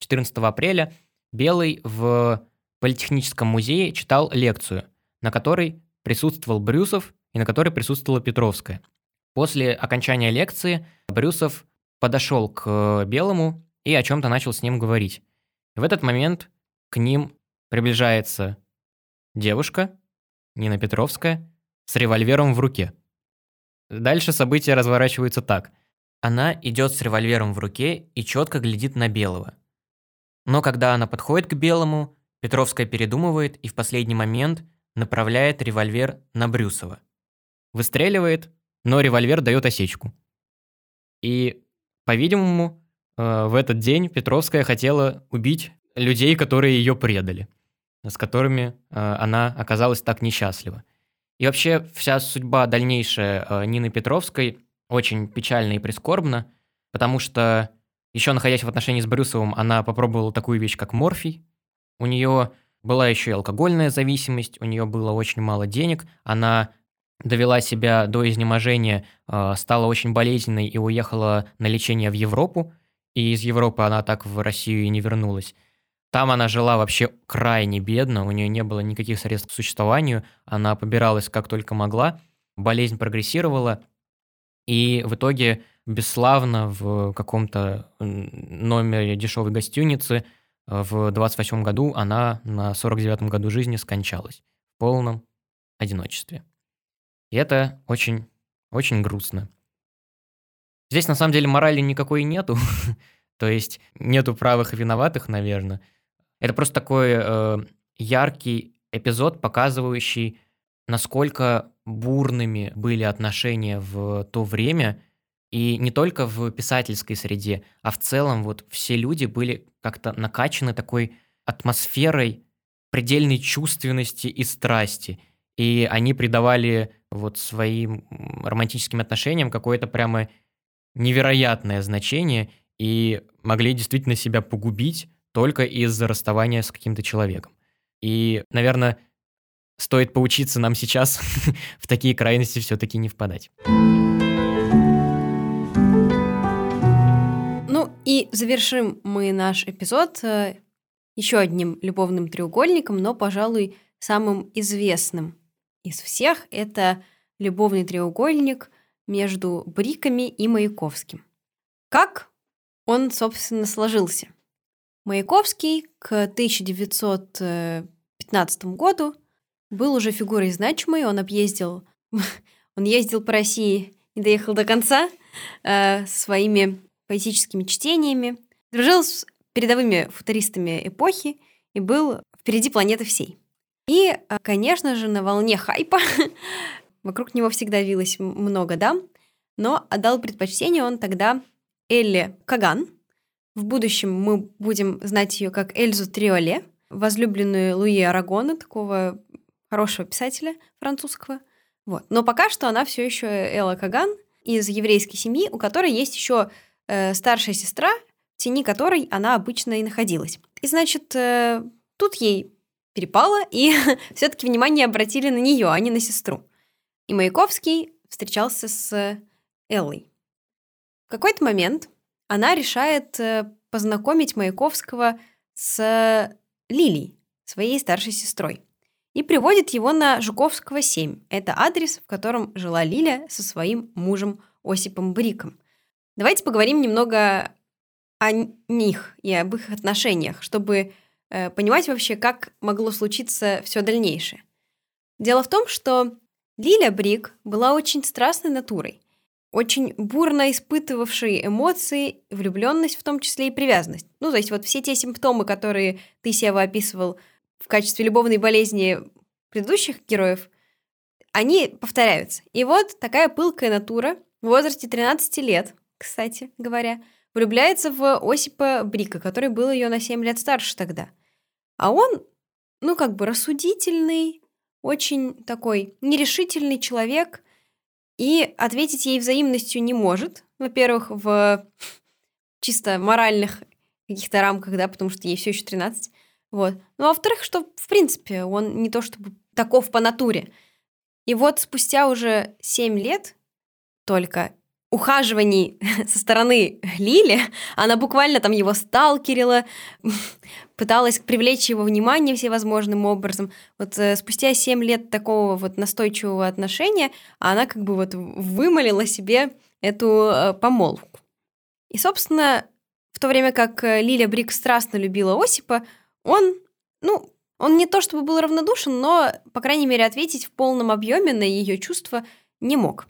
14 апреля. Белый в Политехническом музее читал лекцию, на которой присутствовал Брюсов и на которой присутствовала Петровская. После окончания лекции Брюсов подошел к Белому и о чем-то начал с ним говорить. В этот момент к ним приближается девушка, Нина Петровская, с револьвером в руке. Дальше события разворачиваются так. Она идет с револьвером в руке и четко глядит на Белого. Но когда она подходит к Белому, Петровская передумывает и в последний момент направляет револьвер на Брюсова. Выстреливает, но револьвер дает осечку. И, по-видимому, э, в этот день Петровская хотела убить людей, которые ее предали, с которыми э, она оказалась так несчастлива. И вообще вся судьба дальнейшая э, Нины Петровской очень печальна и прискорбна, потому что еще находясь в отношении с Брюсовым, она попробовала такую вещь, как морфий. У нее была еще и алкогольная зависимость, у нее было очень мало денег, она довела себя до изнеможения, э, стала очень болезненной и уехала на лечение в Европу, и из Европы она так в Россию и не вернулась. Там она жила вообще крайне бедно, у нее не было никаких средств к существованию, она побиралась как только могла, болезнь прогрессировала, и в итоге бесславно в каком-то номере дешевой гостиницы э, в 28 году она на 49 году жизни скончалась в полном одиночестве. И это очень, очень грустно. Здесь на самом деле морали никакой нету, то есть нету правых и виноватых, наверное. Это просто такой э, яркий эпизод, показывающий, насколько бурными были отношения в то время, и не только в писательской среде, а в целом вот все люди были как-то накачаны такой атмосферой предельной чувственности и страсти. И они придавали вот своим романтическим отношениям какое-то прямо невероятное значение и могли действительно себя погубить только из-за расставания с каким-то человеком. И, наверное, стоит поучиться нам сейчас в такие крайности все-таки не впадать. Ну и завершим мы наш эпизод э, еще одним любовным треугольником, но, пожалуй, самым известным из всех это любовный треугольник между Бриками и Маяковским. Как он, собственно, сложился? Маяковский к 1915 году был уже фигурой значимой, он объездил, он ездил по России и доехал до конца э, своими поэтическими чтениями, дружил с передовыми футуристами эпохи и был впереди планеты всей. И, э, конечно же, на волне хайпа вокруг него всегда вилось много дам, но отдал предпочтение он тогда Элле Каган, в будущем мы будем знать ее как Эльзу Триоле, возлюбленную Луи Арагона, такого хорошего писателя французского. Вот. Но пока что она все еще Элла Каган из еврейской семьи, у которой есть еще э, старшая сестра, в тени которой она обычно и находилась. И значит, э, тут ей перепало, и все-таки внимание обратили на нее, а не на сестру. И Маяковский встречался с Эллой. В какой-то момент она решает э, познакомить Маяковского с Лилией, своей старшей сестрой, и приводит его на Жуковского 7. Это адрес, в котором жила Лиля со своим мужем Осипом Бриком. Давайте поговорим немного о них и об их отношениях, чтобы понимать вообще, как могло случиться все дальнейшее. Дело в том, что Лиля Брик была очень страстной натурой. очень бурно испытывавший эмоции, влюбленность в том числе и привязанность. Ну, то есть вот все те симптомы, которые ты, Сева, описывал в качестве любовной болезни предыдущих героев, они повторяются. И вот такая пылкая натура в возрасте 13 лет, кстати говоря, влюбляется в Осипа Брика, который был ее на 7 лет старше тогда. А он, ну, как бы рассудительный, очень такой нерешительный человек, и ответить ей взаимностью не может. Во-первых, в чисто моральных каких-то рамках, да, потому что ей все еще 13. Вот. Ну, а во-вторых, что, в принципе, он не то чтобы таков по натуре. И вот спустя уже 7 лет только ухаживаний со стороны Лили, она буквально там его сталкерила, пыталась привлечь его внимание всевозможным образом. Вот э, спустя 7 лет такого вот настойчивого отношения она как бы вот вымолила себе эту э, помолвку. И, собственно, в то время как э, Лиля Брик страстно любила Осипа, он, ну, он не то чтобы был равнодушен, но, по крайней мере, ответить в полном объеме на ее чувства не мог.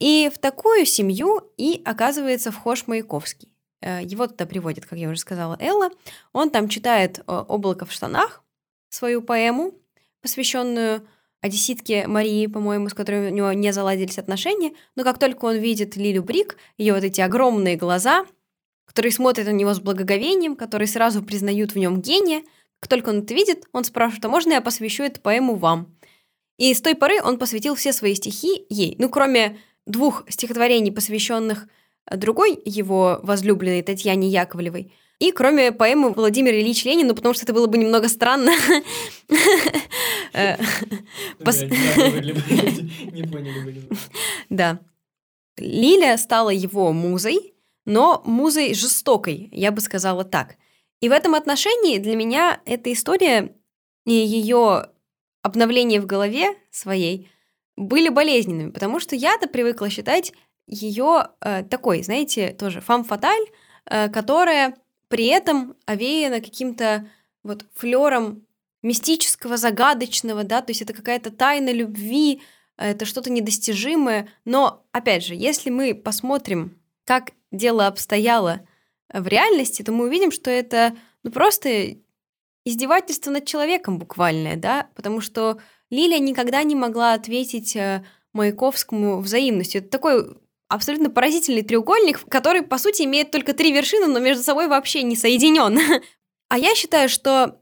И в такую семью и оказывается вхож Маяковский. Э, его туда приводит, как я уже сказала, Элла. Он там читает э, «Облако в штанах», свою поэму, посвященную одесситке Марии, по-моему, с которой у него не заладились отношения. Но как только он видит Лилю Брик, ее вот эти огромные глаза, которые смотрят на него с благоговением, которые сразу признают в нем гения, как только он это видит, он спрашивает, а можно я посвящу эту поэму вам? И с той поры он посвятил все свои стихи ей. Ну, кроме двух стихотворений, посвященных другой его возлюбленной Татьяне Яковлевой. И кроме поэмы Владимир Ильич Ленин, ну потому что это было бы немного странно. Да. Лиля стала его музой, но музой жестокой, я бы сказала так. И в этом отношении для меня эта история и ее обновление в голове своей – были болезненными, потому что я-то привыкла считать ее э, такой, знаете, тоже фам-фаталь, э, которая при этом овеяна каким-то вот флером мистического, загадочного, да, то есть это какая-то тайна любви, это что-то недостижимое. Но, опять же, если мы посмотрим, как дело обстояло в реальности, то мы увидим, что это ну, просто издевательство над человеком буквальное, да, потому что Лилия никогда не могла ответить э, Маяковскому взаимностью. Это такой абсолютно поразительный треугольник, который, по сути, имеет только три вершины, но между собой вообще не соединен. А я считаю, что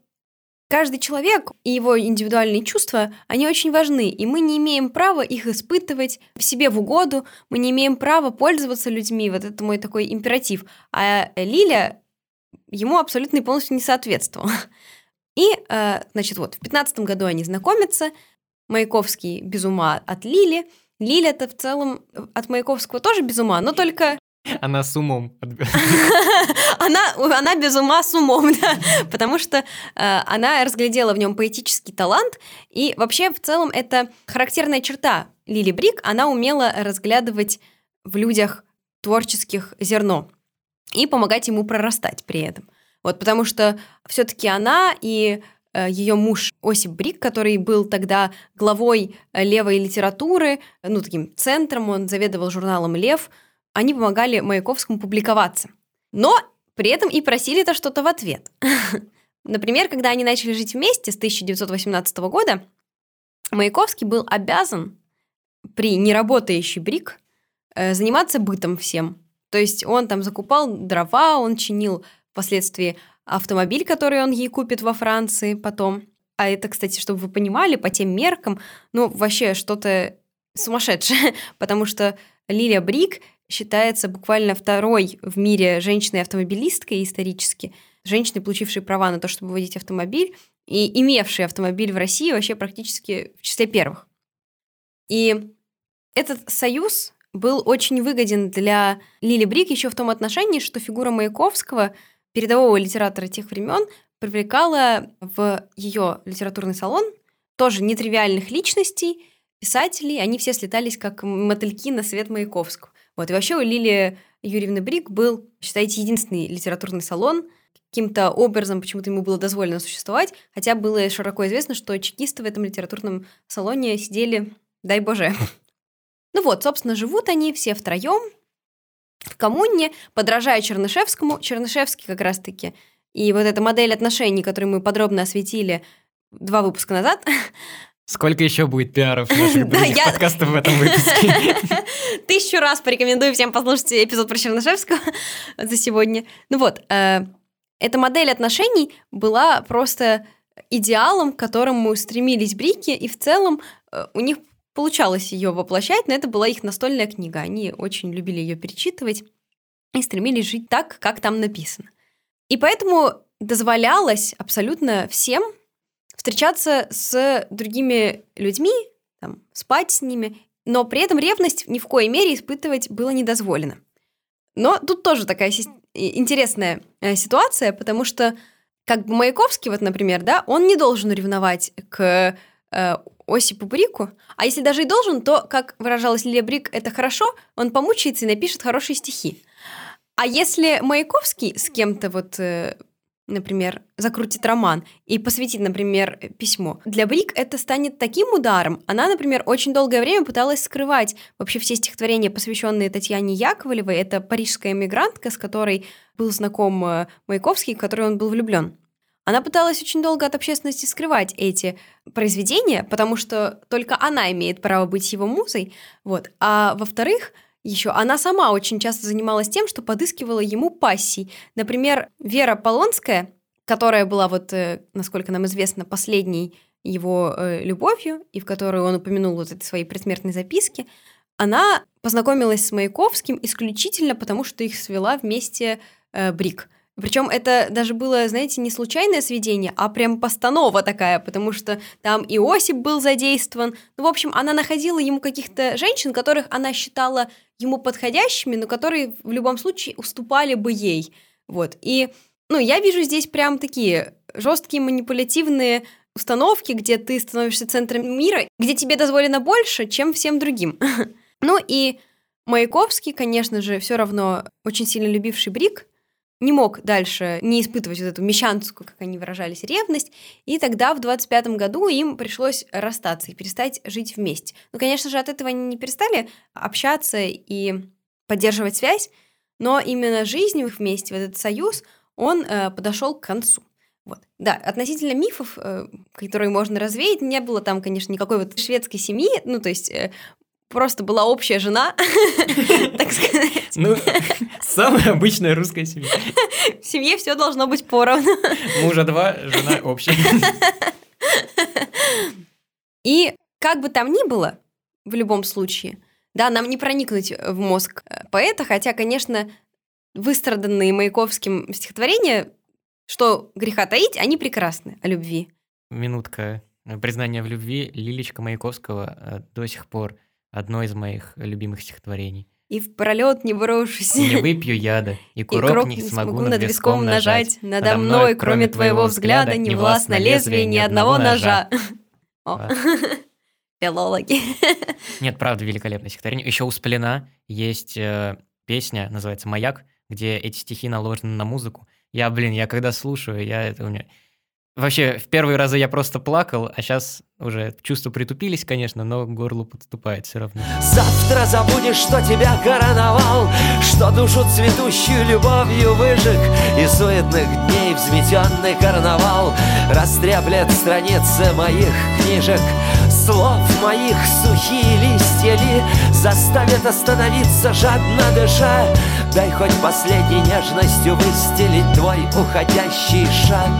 каждый человек и его индивидуальные чувства, они очень важны, и мы не имеем права их испытывать в себе в угоду, мы не имеем права пользоваться людьми, вот это мой такой императив. А Лиля ему абсолютно и полностью не соответствовала. И, э, значит, вот, в 15 году они знакомятся, Маяковский без ума от Лили, Лиля-то в целом от Маяковского тоже без ума, но только... Она с умом. она, она без ума с умом, да, потому что э, она разглядела в нем поэтический талант, и вообще в целом это характерная черта Лили Брик, она умела разглядывать в людях творческих зерно и помогать ему прорастать при этом. Вот, потому что все-таки она и э, ее муж Осип Брик, который был тогда главой э, левой литературы, ну, таким центром, он заведовал журналом «Лев», они помогали Маяковскому публиковаться. Но при этом и просили-то что-то в ответ. Например, когда они начали жить вместе с 1918 года, Маяковский был обязан при неработающей Брик э, заниматься бытом всем. То есть он там закупал дрова, он чинил впоследствии автомобиль, который он ей купит во Франции потом. А это, кстати, чтобы вы понимали, по тем меркам, ну, вообще что-то сумасшедшее, потому что Лилия Брик считается буквально второй в мире женщиной-автомобилисткой исторически, женщиной, получившей права на то, чтобы водить автомобиль, и имевшей автомобиль в России вообще практически в числе первых. И этот союз был очень выгоден для Лили Брик еще в том отношении, что фигура Маяковского – передового литератора тех времен привлекала в ее литературный салон тоже нетривиальных личностей, писателей, они все слетались как мотыльки на свет Маяковского. Вот, и вообще у Лилии Юрьевны Брик был, считайте, единственный литературный салон, каким-то образом почему-то ему было дозволено существовать, хотя было широко известно, что чекисты в этом литературном салоне сидели, дай боже. Ну вот, собственно, живут они все втроем в коммуне, подражая Чернышевскому. Чернышевский как раз-таки. И вот эта модель отношений, которую мы подробно осветили два выпуска назад, Сколько еще будет пиаров наших других я... подкастов в этом выпуске? Тысячу раз порекомендую всем послушать эпизод про Чернышевского за сегодня. Ну вот, э, эта модель отношений была просто идеалом, к которому стремились брики, и в целом э, у них получалось ее воплощать, но это была их настольная книга. Они очень любили ее перечитывать и стремились жить так, как там написано. И поэтому дозволялось абсолютно всем встречаться с другими людьми, там, спать с ними, но при этом ревность ни в коей мере испытывать было не дозволено. Но тут тоже такая интересная э, ситуация, потому что как бы Маяковский, вот, например, да, он не должен ревновать к э, Осипу Брику, а если даже и должен, то, как выражалась Лилия Брик, это хорошо, он помучается и напишет хорошие стихи. А если Маяковский с кем-то вот э, например, закрутит роман и посвятит, например, письмо. Для Брик это станет таким ударом. Она, например, очень долгое время пыталась скрывать вообще все стихотворения, посвященные Татьяне Яковлевой. Это парижская эмигрантка, с которой был знаком э, Маяковский, в которой он был влюблен. Она пыталась очень долго от общественности скрывать эти произведения, потому что только она имеет право быть его музой. Вот. А во-вторых, еще она сама очень часто занималась тем, что подыскивала ему пассий. Например, Вера Полонская, которая была вот, э, насколько нам известно, последней его э, любовью, и в которую он упомянул вот эти свои предсмертные записки, она познакомилась с Маяковским исключительно потому, что их свела вместе э, Брик – причем это даже было, знаете, не случайное сведение, а прям постанова такая, потому что там и Осип был задействован. Ну, в общем, она находила ему каких-то женщин, которых она считала ему подходящими, но которые в любом случае уступали бы ей. Вот. И, ну, я вижу здесь прям такие жесткие манипулятивные установки, где ты становишься центром мира, где тебе дозволено больше, чем всем другим. Ну и Маяковский, конечно же, все равно очень сильно любивший Брик, не мог дальше не испытывать вот эту мещанскую, как они выражались, ревность, и тогда в 25 году им пришлось расстаться и перестать жить вместе. Ну, конечно же, от этого они не перестали общаться и поддерживать связь, но именно жизнь их вместе, вот этот союз, он э, подошел к концу. Вот. Да, относительно мифов, э, которые можно развеять, не было там, конечно, никакой вот шведской семьи, ну, то есть э, просто была общая жена, так сказать. Ну, самая обычная русская семья. В семье все должно быть поровну. Мужа два, жена общая. И как бы там ни было, в любом случае, да, нам не проникнуть в мозг поэта, хотя, конечно, выстраданные Маяковским стихотворения, что греха таить, они прекрасны о любви. Минутка признания в любви Лилечка Маяковского э, до сих пор одно из моих любимых стихотворений. И в пролет не брошусь. Не выпью яда, и курок, и курок не, смогу, над виском нажать. Надо мной, кроме твоего взгляда, не властно лезвие ни одного ножа. Филологи. Нет, правда, великолепное стихотворение. Еще у Сплина есть э, песня, называется «Маяк», где эти стихи наложены на музыку. Я, блин, я когда слушаю, я это у меня Вообще, в первые разы я просто плакал, а сейчас уже чувства притупились, конечно, но к горлу подступает все равно. Завтра забудешь, что тебя короновал, Что душу цветущую любовью выжег, И суетных дней взметенный карнавал Растреплет страницы моих книжек, Слов моих сухие листья ли Заставят остановиться, жадно дыша Дай хоть последней нежностью выстелить твой уходящий шаг.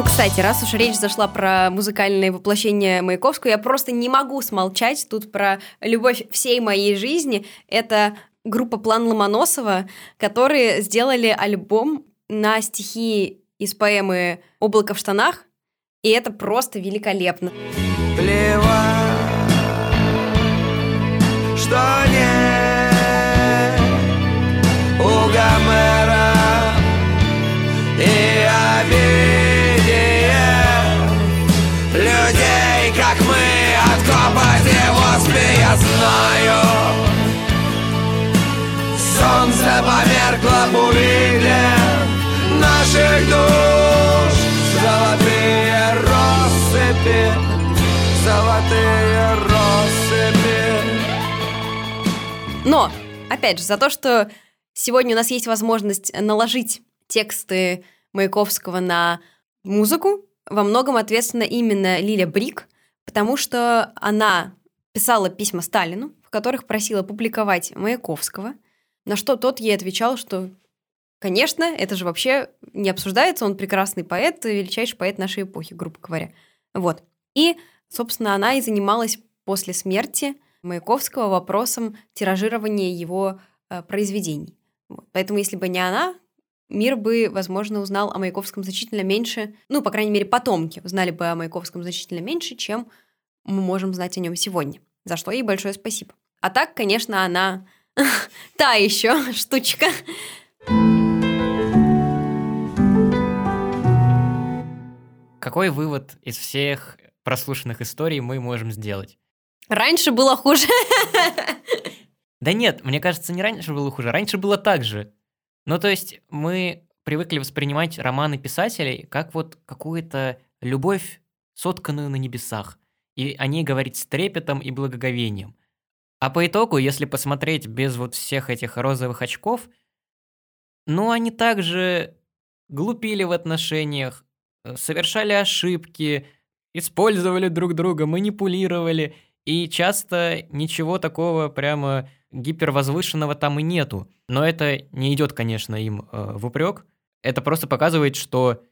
Ну, кстати, раз уж речь зашла про музыкальное воплощение Маяковского, я просто не могу смолчать тут про любовь всей моей жизни. Это группа «План Ломоносова», которые сделали альбом на стихи из поэмы «Облако в штанах», и это просто великолепно. Плевать, что нет у Гомера и обид. Солнце померкло бурине наших душ Золотые россыпи, золотые россыпи. Опять же, за то, что сегодня у нас есть возможность наложить тексты Маяковского на музыку, во многом ответственна именно Лиля Брик, потому что она писала письма Сталину, в которых просила публиковать Маяковского, на что тот ей отвечал, что, конечно, это же вообще не обсуждается, он прекрасный поэт, величайший поэт нашей эпохи, грубо говоря. Вот. И, собственно, она и занималась после смерти Маяковского вопросом тиражирования его э, произведений. Вот. Поэтому, если бы не она, мир бы, возможно, узнал о Маяковском значительно меньше, ну, по крайней мере, потомки узнали бы о Маяковском значительно меньше, чем мы можем знать о нем сегодня. За что ей большое спасибо. А так, конечно, она та еще штучка. Какой вывод из всех прослушанных историй мы можем сделать? Раньше было хуже. Да нет, мне кажется, не раньше было хуже, раньше было так же. Ну, то есть мы привыкли воспринимать романы писателей как вот какую-то любовь, сотканную на небесах, и о ней говорить с трепетом и благоговением. А по итогу, если посмотреть без вот всех этих розовых очков, ну, они также глупили в отношениях, э, совершали ошибки, использовали друг друга, манипулировали, и часто ничего такого прямо гипервозвышенного там и нету. Но это не идет, конечно, им э, в упрек. Это просто показывает, что,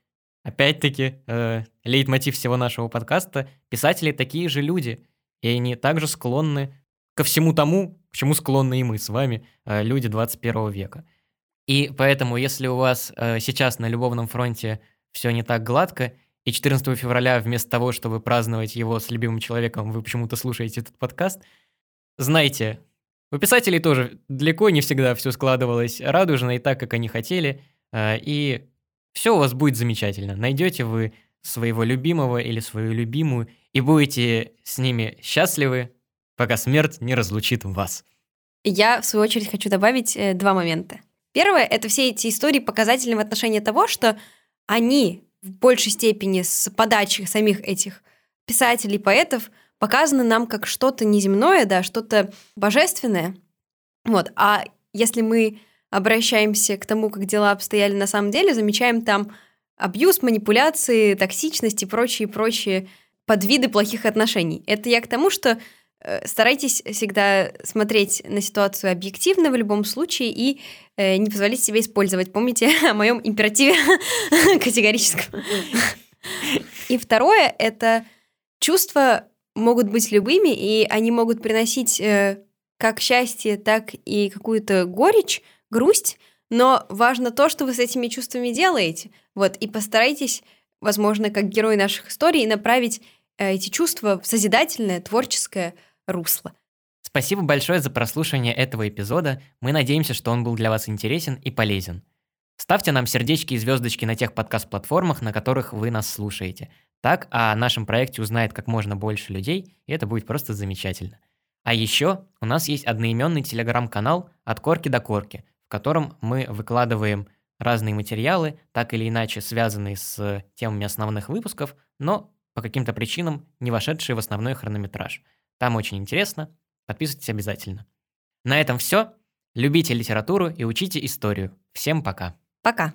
опять-таки, э, лейтмотив всего нашего подкаста, писатели такие же люди, и они также склонны ко всему тому, к чему склонны и мы с вами, э, люди 21 века. И поэтому, если у вас э, сейчас на любовном фронте все не так гладко, и 14 февраля вместо того, чтобы праздновать его с любимым человеком, вы почему-то слушаете этот подкаст, знайте, у писателей тоже далеко не всегда все складывалось радужно и так, как они хотели, а, и все у вас будет замечательно. Найдете вы своего любимого или свою любимую и будете с ними счастливы, пока смерть не разлучит вас. Я, в свою очередь, хочу добавить э, два момента. Первое — это все эти истории показательны в отношении того, что они в большей степени с подачи самих этих писателей, поэтов — показано нам как что-то неземное, да, что-то божественное. Вот. А если мы обращаемся к тому, как дела обстояли на самом деле, замечаем там абьюз, манипуляции, токсичность и прочие-прочие подвиды плохих отношений. Это я к тому, что старайтесь всегда смотреть на ситуацию объективно в любом случае и э, не позволить себе использовать. Помните о моем императиве категорическом. И второе — это чувство могут быть любыми, и они могут приносить э, как счастье, так и какую-то горечь, грусть, но важно то, что вы с этими чувствами делаете. Вот, и постарайтесь, возможно, как герой наших историй, направить э, эти чувства в созидательное, творческое русло. Спасибо большое за прослушивание этого эпизода. Мы надеемся, что он был для вас интересен и полезен. Ставьте нам сердечки и звездочки на тех подкаст-платформах, на которых вы нас слушаете. Так о нашем проекте узнает как можно больше людей, и это будет просто замечательно. А еще у нас есть одноименный телеграм-канал «От корки до корки», в котором мы выкладываем разные материалы, так или иначе связанные с темами основных выпусков, но по каким-то причинам не вошедшие в основной хронометраж. Там очень интересно, подписывайтесь обязательно. На этом все. Любите литературу и учите историю. Всем пока. Пока.